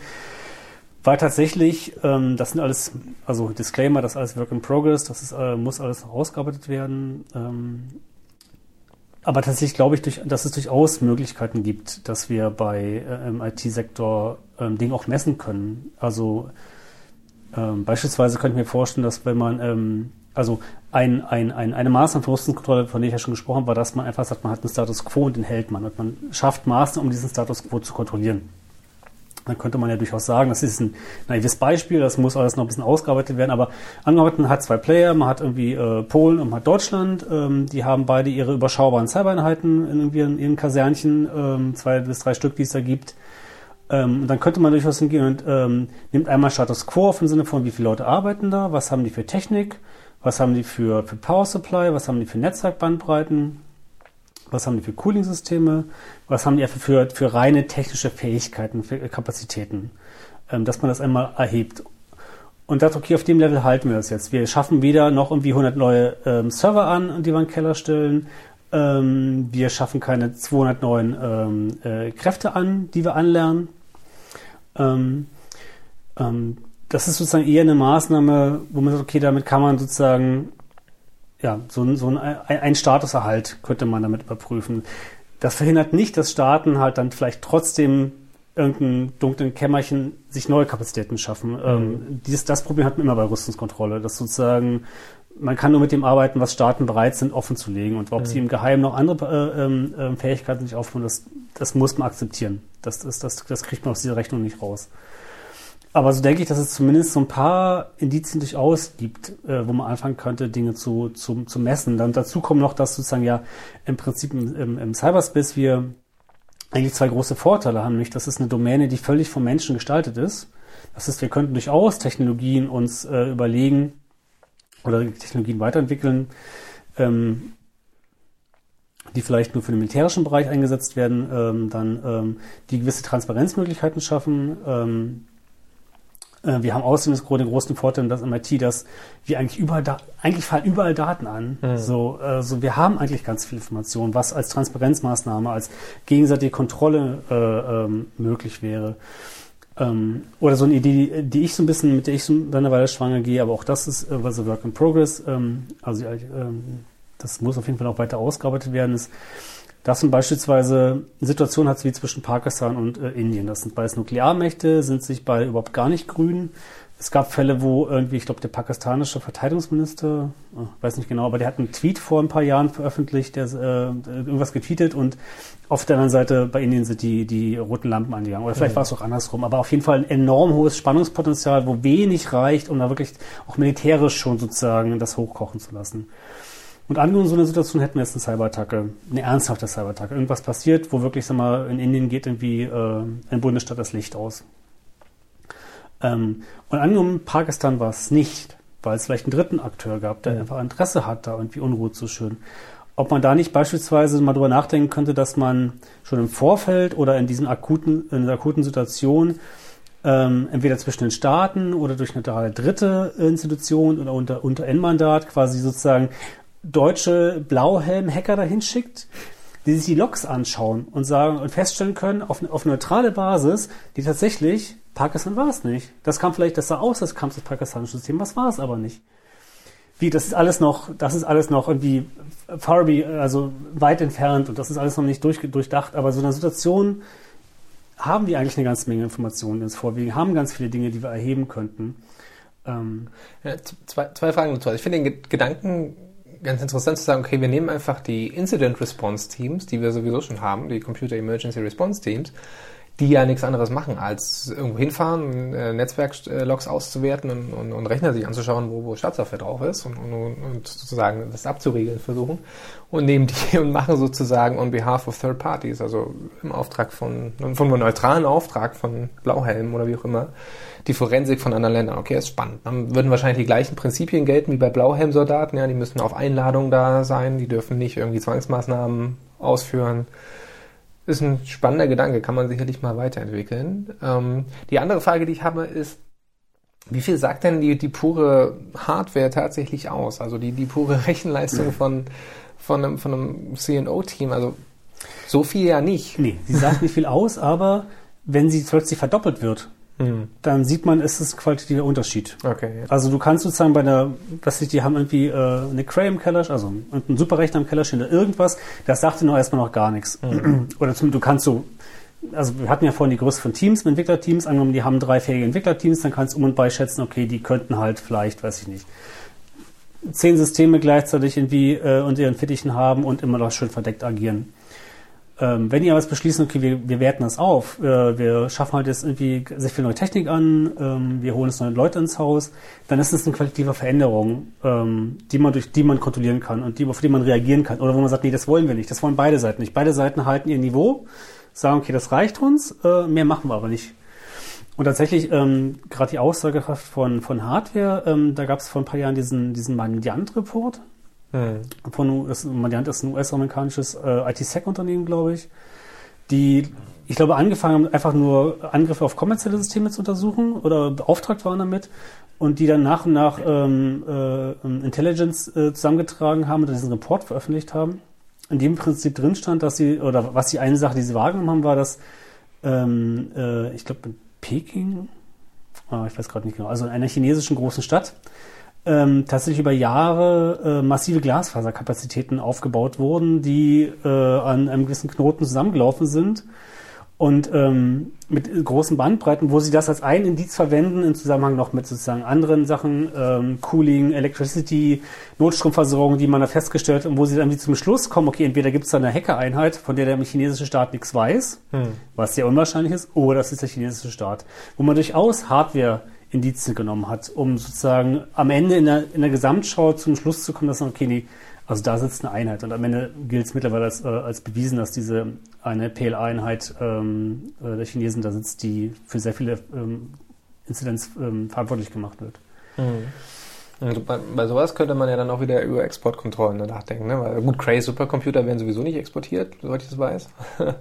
Weil tatsächlich, ähm, das sind alles, also Disclaimer, das ist alles Work in Progress, das ist, äh, muss alles noch ausgearbeitet werden. Aber tatsächlich glaube ich, dass es durchaus Möglichkeiten gibt, dass wir bei äh, im IT-Sektor Dinge auch messen können. Also ähm, beispielsweise könnte ich mir vorstellen, dass wenn man, ähm, also ein, ein, ein, eine Maßnahme für Rüstungskontrolle, von der ich ja schon gesprochen habe, war, dass man einfach sagt, man hat einen Status quo und den hält man und man schafft Maßnahmen, um diesen Status quo zu kontrollieren. dann könnte man ja durchaus sagen, das ist ein naives Beispiel, das muss alles noch ein bisschen ausgearbeitet werden, aber angearbeitet, man hat zwei Player, man hat irgendwie äh, Polen und man hat Deutschland, ähm, die haben beide ihre überschaubaren Cybereinheiten in, irgendwie in ihren Kasernchen, ähm, zwei bis drei Stück, die es da gibt. Ähm, dann könnte man durchaus hingehen und ähm, nimmt einmal Status Quo auf im Sinne von, wie viele Leute arbeiten da, was haben die für Technik, was haben die für, für Power Supply, was haben die für Netzwerkbandbreiten, was haben die für Cooling-Systeme, was haben die für, für reine technische Fähigkeiten, für Kapazitäten, ähm, dass man das einmal erhebt. Und sagt, okay, auf dem Level halten wir das jetzt. Wir schaffen weder noch irgendwie 100 neue ähm, Server an, die wir in den Keller stellen. Ähm, wir schaffen keine 200 neuen ähm, äh, Kräfte an, die wir anlernen. Ähm, ähm, das ist sozusagen eher eine Maßnahme, wo man sagt, okay, damit kann man sozusagen ja, so, so ein, ein Statuserhalt könnte man damit überprüfen. Das verhindert nicht, dass Staaten halt dann vielleicht trotzdem irgendein dunklen Kämmerchen sich neue Kapazitäten schaffen. Mhm. Ähm, dieses, das Problem hat man immer bei Rüstungskontrolle, dass sozusagen man kann nur mit dem arbeiten, was Staaten bereit sind, offen zu legen. Und ob mhm. sie im Geheimen noch andere äh, äh, Fähigkeiten sich aufbauen, das, das muss man akzeptieren. Das, das, das, das kriegt man aus dieser Rechnung nicht raus. Aber so denke ich, dass es zumindest so ein paar Indizien durchaus gibt, äh, wo man anfangen könnte, Dinge zu, zu, zu messen. Dann dazu kommt noch, dass sozusagen ja im Prinzip im, im Cyberspace wir eigentlich zwei große Vorteile haben, nämlich das ist eine Domäne, die völlig vom Menschen gestaltet ist. Das heißt, wir könnten durchaus Technologien uns äh, überlegen oder Technologien weiterentwickeln, ähm, die vielleicht nur für den militärischen Bereich eingesetzt werden, ähm, dann ähm, die gewisse Transparenzmöglichkeiten schaffen, ähm, äh, wir haben außerdem das große, großen Vorteil, dass MIT, dass wir eigentlich überall, da, eigentlich fallen überall Daten an. Mhm. So, äh, so, wir haben eigentlich ganz viel Information, was als Transparenzmaßnahme, als gegenseitige Kontrolle äh, ähm, möglich wäre. Ähm, oder so eine Idee, die ich so ein bisschen, mit der ich so eine Weile schwanger gehe, aber auch das ist äh, was a Work in Progress. Ähm, also ähm, das muss auf jeden Fall auch weiter ausgearbeitet werden. Ist, dass man beispielsweise eine Situation hat wie zwischen Pakistan und äh, Indien. Das sind beides Nuklearmächte, sind sich beide überhaupt gar nicht grün. Es gab Fälle, wo irgendwie, ich glaube, der pakistanische Verteidigungsminister, oh, weiß nicht genau, aber der hat einen Tweet vor ein paar Jahren veröffentlicht, der äh, irgendwas getweetet und auf der anderen Seite bei Indien sind die, die roten Lampen angegangen. Oder vielleicht mhm. war es auch andersrum, aber auf jeden Fall ein enorm hohes Spannungspotenzial, wo wenig reicht, um da wirklich auch militärisch schon sozusagen das hochkochen zu lassen. Und angenommen so eine Situation hätten wir jetzt eine Cyberattacke, eine ernsthafte Cyberattacke. Irgendwas passiert, wo wirklich, sag mal, in Indien geht irgendwie äh, in Bundesstaat das Licht aus. Ähm, und angenommen, Pakistan war es nicht, weil es vielleicht einen dritten Akteur gab, der mhm. einfach Interesse hat, da irgendwie Unruhe zu schüren. Ob man da nicht beispielsweise mal drüber nachdenken könnte, dass man schon im Vorfeld oder in diesen akuten, in dieser akuten Situation ähm, entweder zwischen den Staaten oder durch eine dritte Institution oder unter, unter N-Mandat quasi sozusagen deutsche Blauhelm-Hacker dahin schickt, die sich die Logs anschauen und sagen und feststellen können auf, auf neutrale Basis, die tatsächlich Pakistan war es nicht. Das kam vielleicht, das sah aus, das kam das pakistanische System, was war es aber nicht. Wie, das ist alles noch, das ist alles noch irgendwie far be, also weit entfernt und das ist alles noch nicht durch, durchdacht, aber so eine Situation haben wir eigentlich eine ganze Menge Informationen ins Vorwegen, haben ganz viele Dinge, die wir erheben könnten. Ähm, ja, zwei, zwei Fragen dazu. Also ich finde den Gedanken ganz interessant zu sagen, okay, wir nehmen einfach die Incident Response Teams, die wir sowieso schon haben, die Computer Emergency Response Teams, die ja nichts anderes machen, als irgendwo hinfahren, äh, Netzwerklogs auszuwerten und, und, und, Rechner sich anzuschauen, wo, wo Staatssoftware drauf ist und, und, und, sozusagen das abzuriegeln versuchen und nehmen die [laughs] und machen sozusagen on behalf of third parties, also im Auftrag von, von einem neutralen Auftrag von Blauhelm oder wie auch immer, die Forensik von anderen Ländern. Okay, ist spannend. Dann würden wahrscheinlich die gleichen Prinzipien gelten wie bei Blauhelmsoldaten. Ja, die müssen auf Einladung da sein, die dürfen nicht irgendwie Zwangsmaßnahmen ausführen. Ist ein spannender Gedanke, kann man sicherlich mal weiterentwickeln. Ähm, die andere Frage, die ich habe, ist, wie viel sagt denn die, die pure Hardware tatsächlich aus? Also die, die pure [laughs] Rechenleistung von, von einem, von einem CNO-Team? Also so viel ja nicht. Nee, sie sagt nicht viel aus, aber wenn sie plötzlich verdoppelt wird, Dann sieht man, ist es ein qualitativer Unterschied. Okay. Ja. Also du kannst sozusagen bei der, was ich, die haben irgendwie äh, eine Cray im Keller, also einen Superrechner im Keller stehen oder irgendwas, das sagt dir noch erstmal noch gar nichts. Mhm. [clears throat] Oder zumindest du kannst so, also wir hatten ja vorhin die Größe von Teams, Entwicklerteams, angenommen, die haben drei fähige Entwicklerteams, dann kannst du um und bei schätzen, okay, die könnten halt vielleicht, weiß ich nicht, zehn Systeme gleichzeitig irgendwie äh, unter ihren Fittichen haben und immer noch schön verdeckt agieren. Ähm, wenn aber jetzt beschließen, okay, wir, wir werten das auf, äh, wir schaffen halt jetzt irgendwie sehr viel neue Technik an, ähm, wir holen jetzt neue Leute ins Haus, dann ist das eine qualitative Veränderung, ähm, die man durch die man kontrollieren kann und die, auf die man reagieren kann. Oder wo man sagt, nee, das wollen wir nicht, das wollen beide Seiten nicht. Beide Seiten halten ihr Niveau, sagen, okay, das reicht uns, äh, mehr machen wir aber nicht. Und tatsächlich, ähm, gerade die Aussagekraft von, von Hardware, ähm, da gab es vor ein paar Jahren diesen, diesen Mandiant-Report. Hm. Von US, Mandiant ist ein US-amerikanisches äh, IT-Sec-Unternehmen, glaube ich, die, ich glaube, angefangen haben, einfach nur Angriffe auf kommerzielle Systeme zu untersuchen oder beauftragt waren damit und die dann nach und nach ähm, äh, Intelligence äh, zusammengetragen haben und diesen Report veröffentlicht haben, in dem Prinzip drin stand, dass sie, oder was die eine Sache, die sie wahrgenommen haben, war, dass ähm, äh, ich glaube, in Peking, ah, ich weiß gerade nicht genau, also in einer chinesischen großen Stadt, ähm, tatsächlich über Jahre äh, massive Glasfaserkapazitäten aufgebaut wurden, die äh, an einem gewissen Knoten zusammengelaufen sind und ähm, mit großen Bandbreiten, wo sie das als ein Indiz verwenden im Zusammenhang noch mit sozusagen anderen Sachen, ähm, Cooling, Electricity, Notstromversorgung, die man da festgestellt hat und wo sie dann wie zum Schluss kommen, okay, entweder gibt es da eine Hackereinheit, von der der chinesische Staat nichts weiß, Hm. was sehr unwahrscheinlich ist, oder das ist der chinesische Staat, wo man durchaus Hardware Indizien genommen hat, um sozusagen am Ende in der, in der Gesamtschau zum Schluss zu kommen, dass man, okay, nee, also da sitzt eine Einheit. Und am Ende gilt es mittlerweile als, äh, als bewiesen, dass diese eine PLA-Einheit ähm, äh, der Chinesen da sitzt, die für sehr viele ähm, Inzidenz ähm, verantwortlich gemacht wird. Und bei, bei sowas könnte man ja dann auch wieder über Exportkontrollen nachdenken. Ne? Weil gut, Cray Supercomputer werden sowieso nicht exportiert, soweit ich das weiß. [laughs]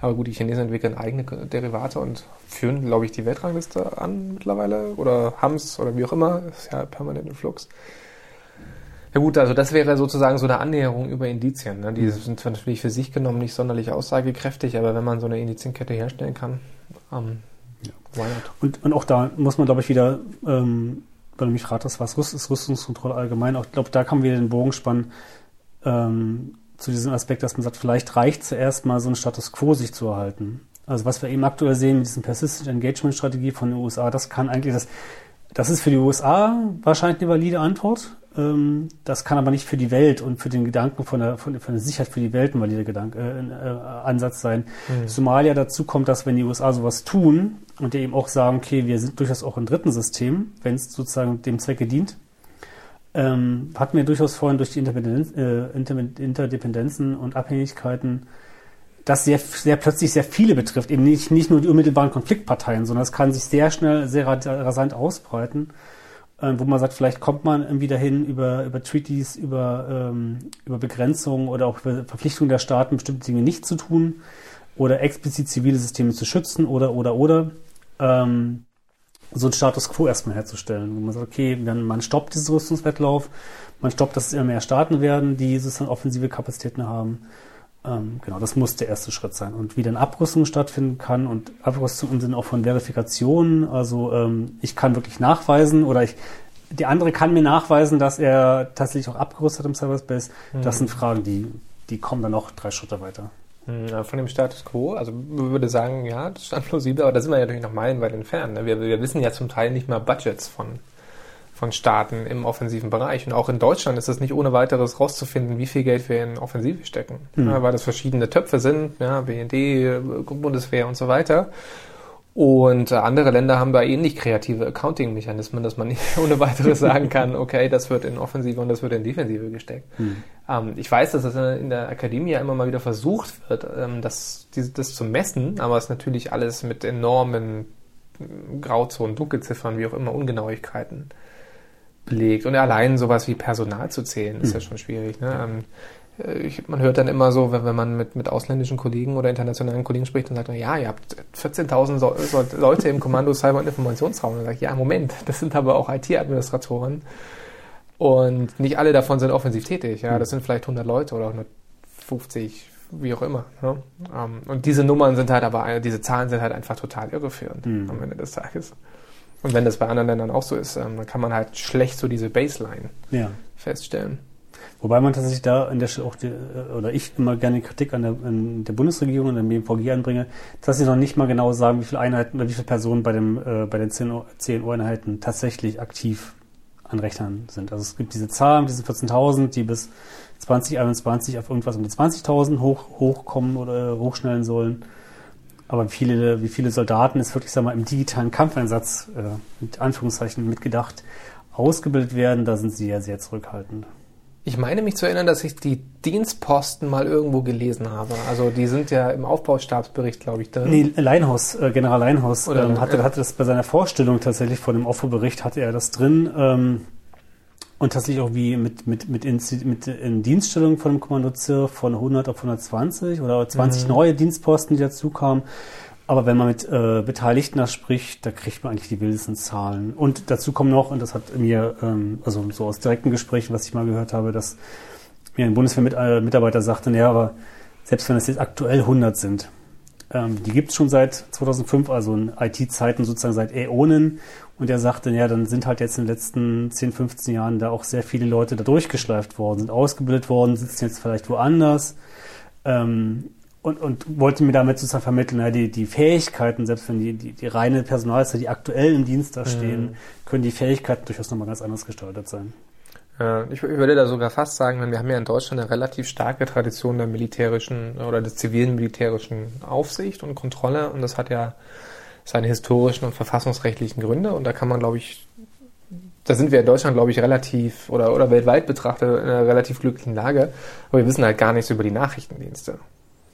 Aber gut, die Chinesen entwickeln eigene Derivate und führen, glaube ich, die Weltrangliste an mittlerweile oder haben es oder wie auch immer. Ist ja permanent im Flux. Ja gut, also das wäre sozusagen so eine Annäherung über Indizien. Ne? Die sind zwar natürlich für sich genommen nicht sonderlich aussagekräftig, aber wenn man so eine Indizienkette herstellen kann, ähm, not? Und, und auch da muss man, glaube ich, wieder, ähm, weil du mich ratest, was Rüst ist Rüstungskontrolle allgemein, auch, ich glaube, da kann man wieder den Bogen spannen ähm, zu diesem Aspekt, dass man sagt, vielleicht reicht zuerst mal so einen Status quo sich zu erhalten. Also was wir eben aktuell sehen mit diesem Persistent Engagement Strategie von den USA, das kann eigentlich, das, das ist für die USA wahrscheinlich eine valide Antwort. Ähm, das kann aber nicht für die Welt und für den Gedanken von der, von, von der Sicherheit für die Welt ein valider Gedanke, äh, äh, Ansatz sein. Zumal ja dazu kommt, dass wenn die USA sowas tun und die eben auch sagen, okay, wir sind durchaus auch im dritten System, wenn es sozusagen dem Zwecke dient, ähm, hatten wir durchaus vorhin durch die Interdependenz, äh, Inter Interdependenzen und Abhängigkeiten, das sehr, sehr plötzlich sehr viele betrifft, eben nicht, nicht nur die unmittelbaren Konfliktparteien, sondern es kann sich sehr schnell, sehr ra- rasant ausbreiten, äh, wo man sagt, vielleicht kommt man irgendwie dahin über, über Treaties, über, ähm, über Begrenzungen oder auch über Verpflichtungen der Staaten, bestimmte Dinge nicht zu tun oder explizit zivile Systeme zu schützen oder, oder, oder. Ähm, so einen Status quo erstmal herzustellen, wo man sagt, okay, man, man stoppt diesen Rüstungswettlauf, man stoppt, dass es immer mehr Staaten werden, die sozusagen offensive Kapazitäten haben. Ähm, genau, das muss der erste Schritt sein. Und wie dann Abrüstung stattfinden kann und Abrüstung im Sinne auch von Verifikationen, also ähm, ich kann wirklich nachweisen oder ich, die andere kann mir nachweisen, dass er tatsächlich auch abgerüstet hat im Cyberspace. Das sind Fragen, die, die kommen dann noch drei Schritte weiter. Ja, Von dem Status quo, also man würde sagen, ja, das stand plausibel, aber da sind wir ja natürlich noch meilenweit entfernt. Ne? Wir, wir wissen ja zum Teil nicht mal Budgets von, von Staaten im offensiven Bereich. Und auch in Deutschland ist es nicht ohne weiteres rauszufinden, wie viel Geld wir in Offensive stecken. Ja, weil das verschiedene Töpfe sind, ja, BND, Bundeswehr und so weiter. Und äh, andere Länder haben da ähnlich kreative Accounting-Mechanismen, dass man nicht [laughs] ohne weiteres sagen [laughs] kann, okay, das wird in Offensive und das wird in Defensive gesteckt. Ähm, ich weiß, dass das in der Akademie ja immer mal wieder versucht wird, ähm, das, das zu messen, aber es ist natürlich alles mit enormen ähm, Grauzonen, Dunkelziffern, wie auch immer, Ungenauigkeiten belegt. Und allein sowas wie Personal zu zählen, ist ja schon schwierig. Ne? Ähm, äh, ich, man hört dann immer so, wenn, wenn man mit, mit ausländischen Kollegen oder internationalen Kollegen spricht, dann sagt man, ja, ihr habt 14.000 so, so, Leute im Kommando Cyber- und Informationsraum. Und dann sagt, ja, Moment, das sind aber auch IT-Administratoren. Und nicht alle davon sind offensiv tätig. Ja, das sind vielleicht 100 Leute oder 150, wie auch immer. Ne? Ähm, und diese Nummern sind halt aber, diese Zahlen sind halt einfach total irreführend am Ende des Tages. Und wenn das bei anderen Ländern auch so ist, ähm, dann kann man halt schlecht so diese Baseline Ja. feststellen. Wobei man tatsächlich da an der Stelle auch die, äh, oder ich immer gerne Kritik an der, an der Bundesregierung und dem BMVG anbringe, dass sie noch nicht mal genau sagen, wie viele Einheiten oder wie viele Personen bei dem äh, bei den CNO-Einheiten tatsächlich aktiv an Rechnern sind. Also es gibt diese Zahlen, diese 14.000, die bis 2021 auf irgendwas um die 20.000 hoch, hochkommen oder hochschnellen sollen. Aber wie viele, wie viele Soldaten ist wirklich, sag mal, im digitalen Kampfeinsatz, äh, mit Anführungszeichen mitgedacht, ausgebildet werden, da sind sie ja sehr zurückhaltend. Ich meine mich zu erinnern, dass ich die Dienstposten mal irgendwo gelesen habe. Also die sind ja im Aufbaustabsbericht, glaube ich, drin. Nee, Leinhaus, äh, General Leinhaus ähm, hatte, hatte das bei seiner Vorstellung tatsächlich vor dem Aufbaubericht hatte er das drin. Ähm, und tatsächlich auch wie mit, mit, mit, in, mit in Dienststellung von dem Kommando ZIR von 100 auf 120 oder 20 neue Dienstposten, die dazu kamen. Aber wenn man mit äh, Beteiligten da spricht, da kriegt man eigentlich die wildesten Zahlen. Und dazu kommt noch, und das hat mir, ähm, also so aus direkten Gesprächen, was ich mal gehört habe, dass mir ein Bundeswehrmitarbeiter sagte, ja, aber selbst wenn es jetzt aktuell 100 sind, ähm, die gibt es schon seit 2005, also in IT-Zeiten sozusagen seit Äonen. Und er sagte, ja, dann sind halt jetzt in den letzten 10, 15 Jahren da auch sehr viele Leute da durchgeschleift worden, sind ausgebildet worden, sitzen jetzt vielleicht woanders. Ähm, und, und wollte mir damit sozusagen vermitteln, ja, die, die Fähigkeiten, selbst wenn die, die, die reine Personalzahl, die aktuell im Dienst da stehen, können die Fähigkeiten durchaus nochmal ganz anders gestaltet sein. Ja, ich, würde da sogar fast sagen, wir haben ja in Deutschland eine relativ starke Tradition der militärischen oder des zivilen militärischen Aufsicht und Kontrolle und das hat ja seine historischen und verfassungsrechtlichen Gründe und da kann man, glaube ich, da sind wir in Deutschland, glaube ich, relativ oder, oder weltweit betrachtet in einer relativ glücklichen Lage, aber wir wissen halt gar nichts über die Nachrichtendienste.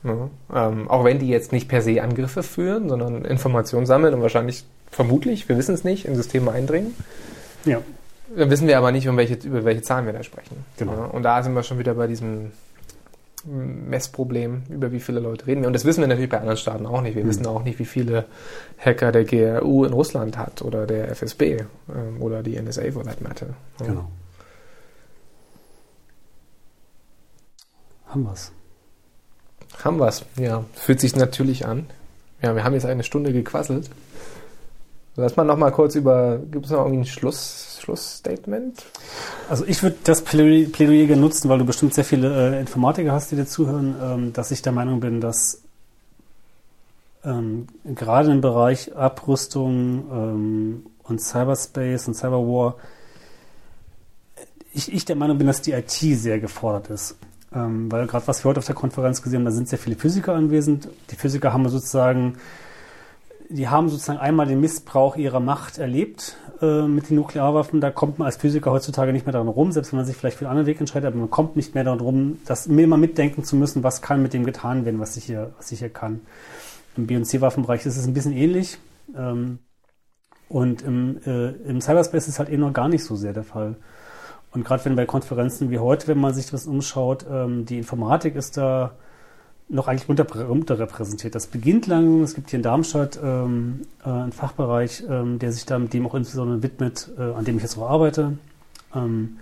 Ja, ähm, auch wenn die jetzt nicht per se Angriffe führen, sondern Informationen sammeln und wahrscheinlich, vermutlich, wir wissen es nicht, in Systeme eindringen. Ja. Dann wissen wir aber nicht, um welche, über welche Zahlen wir da sprechen. Genau. Ja, und da sind wir schon wieder bei diesem Messproblem, über wie viele Leute reden wir. Und das wissen wir natürlich bei anderen Staaten auch nicht. Wir wissen auch nicht, wie viele Hacker der GRU in Russland hat oder der FSB ähm, oder die NSA for that matter. Ja. Genau. Haben wir's. Haben wir's. Ja, fühlt sich natürlich an. Ja, wir haben jetzt eine Stunde gequasselt. Lass mal noch mal kurz über, gibt es noch irgendwie ein Schluss, Schlussstatement? Also ich würde das Plädoyer Plädoyer nutzen, weil du bestimmt sehr viele äh, Informatiker hast, die dir zuhören, ähm, dass ich der Meinung bin, dass ähm, gerade im Bereich Abrüstung ähm, und Cyberspace und Cyberwar ich, ich der Meinung bin, dass die IT sehr gefordert ist. Ähm, weil gerade was wir heute auf der Konferenz gesehen haben, da sind sehr viele Physiker anwesend. Die Physiker haben sozusagen die haben sozusagen einmal den Missbrauch ihrer Macht erlebt äh, mit den Nuklearwaffen. Da kommt man als Physiker heutzutage nicht mehr daran rum, selbst wenn man sich vielleicht für einen anderen Weg entscheidet, aber man kommt nicht mehr daran rum, das immer mitdenken zu müssen, was kann mit dem getan werden, was ich hier, was ich hier kann. Im B- und C-Waffenbereich ist es ein bisschen ähnlich. Ähm, und im, äh, im Cyberspace ist es halt eh noch gar nicht so sehr der Fall. Und gerade wenn bei Konferenzen wie heute, wenn man sich das umschaut, ähm, die Informatik ist da noch eigentlich unter, unterrepräsentiert. Das beginnt lang. Es gibt hier in Darmstadt ähm, äh, einen Fachbereich, ähm, der sich da mit dem auch insbesondere widmet, äh, an dem ich jetzt auch arbeite. Ähm,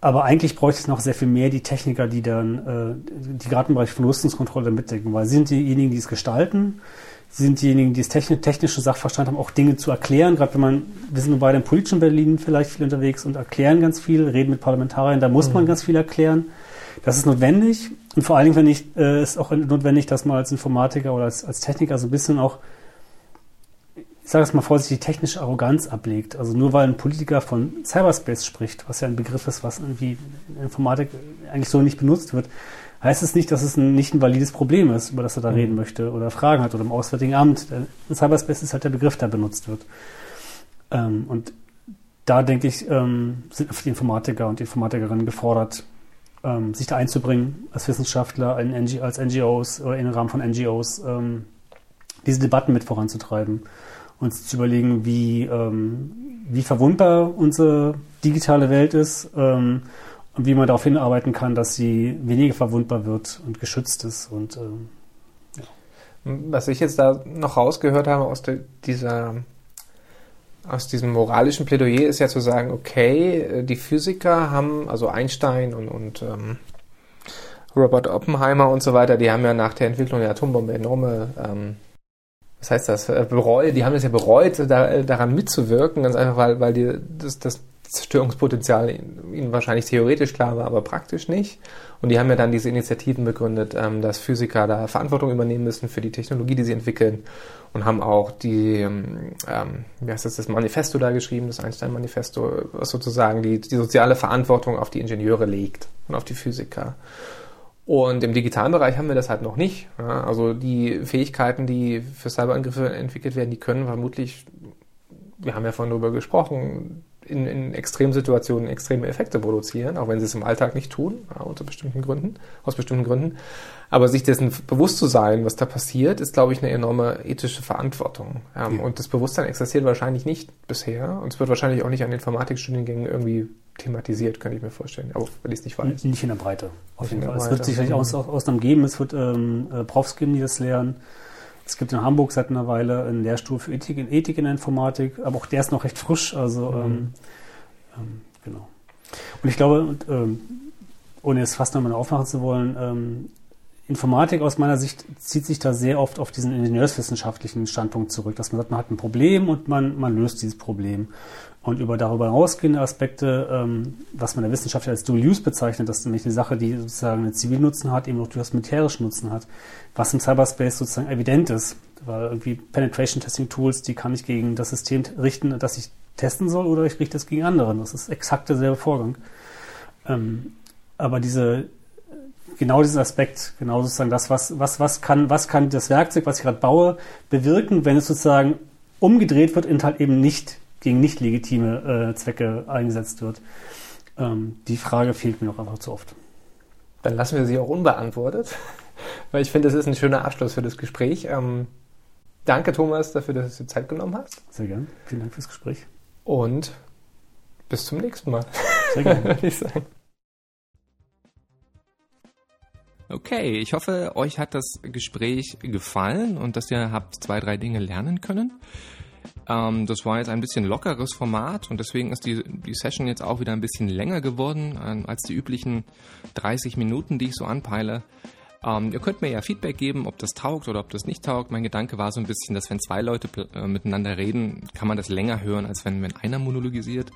aber eigentlich bräuchte es noch sehr viel mehr die Techniker, die dann, äh, die gerade im Bereich Verlustenskontrolle mitdenken, weil sie sind diejenigen, die es gestalten. Sie sind diejenigen, die das techni technische Sachverstand haben, auch Dinge zu erklären. Gerade wenn man, wir sind beide im politischen Berlin vielleicht viel unterwegs und erklären ganz viel, reden mit Parlamentariern, da muss man ganz viel erklären. Das ist notwendig. Und vor allen Dingen finde ich, äh, ist auch notwendig, dass man als Informatiker oder als, als Techniker so ein bisschen auch, ich sage es mal vorsichtig, technische Arroganz ablegt. Also nur weil ein Politiker von Cyberspace spricht, was ja ein Begriff ist, was irgendwie in Informatik eigentlich so nicht benutzt wird, heißt es nicht, dass es ein, nicht ein valides Problem ist, über das er da reden möchte oder Fragen hat oder im Auswärtigen Amt. Äh, Cyberspace ist halt der Begriff, der benutzt wird. Ähm, und da denke ich, ähm, sind die Informatiker und die Informatikerinnen gefordert, ähm, sich da einzubringen als Wissenschaftler, in NG, als NGOs oder im Rahmen von NGOs, ähm, diese Debatten mit voranzutreiben und zu überlegen, wie, ähm, wie verwundbar unsere digitale Welt ist ähm, und wie man darauf hinarbeiten kann, dass sie weniger verwundbar wird und geschützt ist. Und ähm, Was ich jetzt da noch rausgehört habe aus der, dieser aus diesem moralischen Plädoyer ist ja zu sagen, okay, die Physiker haben, also Einstein und, und ähm, Robert Oppenheimer und so weiter, die haben ja nach der Entwicklung der Atombombe enorme, ähm, was heißt das, äh, bereut, die haben das ja bereut, da, daran mitzuwirken, ganz einfach, weil, weil die, das, das Zerstörungspotenzial ihnen wahrscheinlich theoretisch klar war, aber praktisch nicht. Und die haben ja dann diese Initiativen begründet, ähm, dass Physiker da Verantwortung übernehmen müssen für die Technologie, die sie entwickeln und haben auch die, ähm, ähm wie heißt das, das Manifesto da geschrieben, das Einstein-Manifesto, was sozusagen die, die soziale Verantwortung auf die Ingenieure legt und auf die Physiker. Und im digitalen Bereich haben wir das halt noch nicht. Ja, also die Fähigkeiten, die für Cyberangriffe entwickelt werden, die können vermutlich, wir haben ja vorhin darüber gesprochen, in, in Extremsituationen extreme Effekte produzieren, auch wenn sie es im Alltag nicht tun, ja, unter bestimmten Gründen, aus bestimmten Gründen. Aber sich dessen bewusst zu sein, was da passiert, ist, glaube ich, eine enorme ethische Verantwortung. Ähm, ja. Und das Bewusstsein existiert wahrscheinlich nicht bisher und es wird wahrscheinlich auch nicht an Informatikstudiengängen irgendwie thematisiert, könnte ich mir vorstellen, aber wenn ich es nicht weiß. Nicht in der Breite. Auf jeden Fall. Es wird sicherlich aus, Ausnahmen geben, es wird ähm, äh, Profs geben, die das lehren. Es gibt in Hamburg seit einer Weile einen Lehrstuhl für Ethik in, Ethik in der Informatik, aber auch der ist noch recht frisch. Also mhm. ähm, ähm, genau. Und ich glaube, und, ähm, ohne jetzt fast nochmal aufmachen zu wollen, ähm, Informatik aus meiner Sicht zieht sich da sehr oft auf diesen ingenieurswissenschaftlichen Standpunkt zurück, dass man sagt, man hat ein Problem und man, man löst dieses Problem. Und über darüber hinausgehende Aspekte, ähm, was man der Wissenschaft als Dual Use bezeichnet, das ist nämlich eine Sache, die sozusagen einen Zivilnutzen hat, eben auch durchaus militärischen Nutzen hat, was im Cyberspace sozusagen evident ist. Weil irgendwie Penetration Testing Tools, die kann ich gegen das System richten, das ich testen soll, oder ich richte es gegen andere. Das ist exakt derselbe Vorgang. Ähm, aber diese genau diesen Aspekt, genau sozusagen das, was, was, was kann, was kann das Werkzeug, was ich gerade baue, bewirken, wenn es sozusagen umgedreht wird und halt eben nicht gegen nicht legitime äh, Zwecke eingesetzt wird. Ähm, die Frage fehlt mir noch einfach zu oft. Dann lassen wir sie auch unbeantwortet, [laughs] weil ich finde, das ist ein schöner Abschluss für das Gespräch. Ähm, danke, Thomas, dafür, dass du dir Zeit genommen hast. Sehr gerne. Vielen Dank fürs Gespräch. Und bis zum nächsten Mal. Sehr gerne. [laughs] Würde ich sagen. Okay, ich hoffe, euch hat das Gespräch gefallen und dass ihr habt zwei, drei Dinge lernen können. Ähm, das war jetzt ein bisschen lockeres Format und deswegen ist die, die Session jetzt auch wieder ein bisschen länger geworden äh, als die üblichen 30 Minuten, die ich so anpeile. Ähm, ihr könnt mir ja Feedback geben, ob das taugt oder ob das nicht taugt. Mein Gedanke war so ein bisschen, dass wenn zwei Leute äh, miteinander reden, kann man das länger hören, als wenn, wenn einer monologisiert.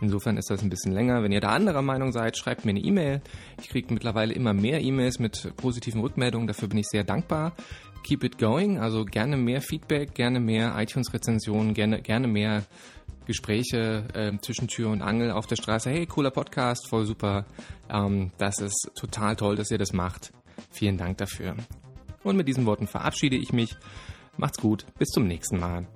Insofern ist das ein bisschen länger. Wenn ihr da anderer Meinung seid, schreibt mir eine E-Mail. Ich kriege mittlerweile immer mehr E-Mails mit positiven Rückmeldungen. Dafür bin ich sehr dankbar. Keep it going. Also gerne mehr Feedback, gerne mehr iTunes-Rezensionen, gerne, gerne mehr Gespräche äh, zwischen Tür und Angel auf der Straße. Hey, cooler Podcast, voll super. Ähm, das ist total toll, dass ihr das macht. Vielen Dank dafür. Und mit diesen Worten verabschiede ich mich. Macht's gut. Bis zum nächsten Mal.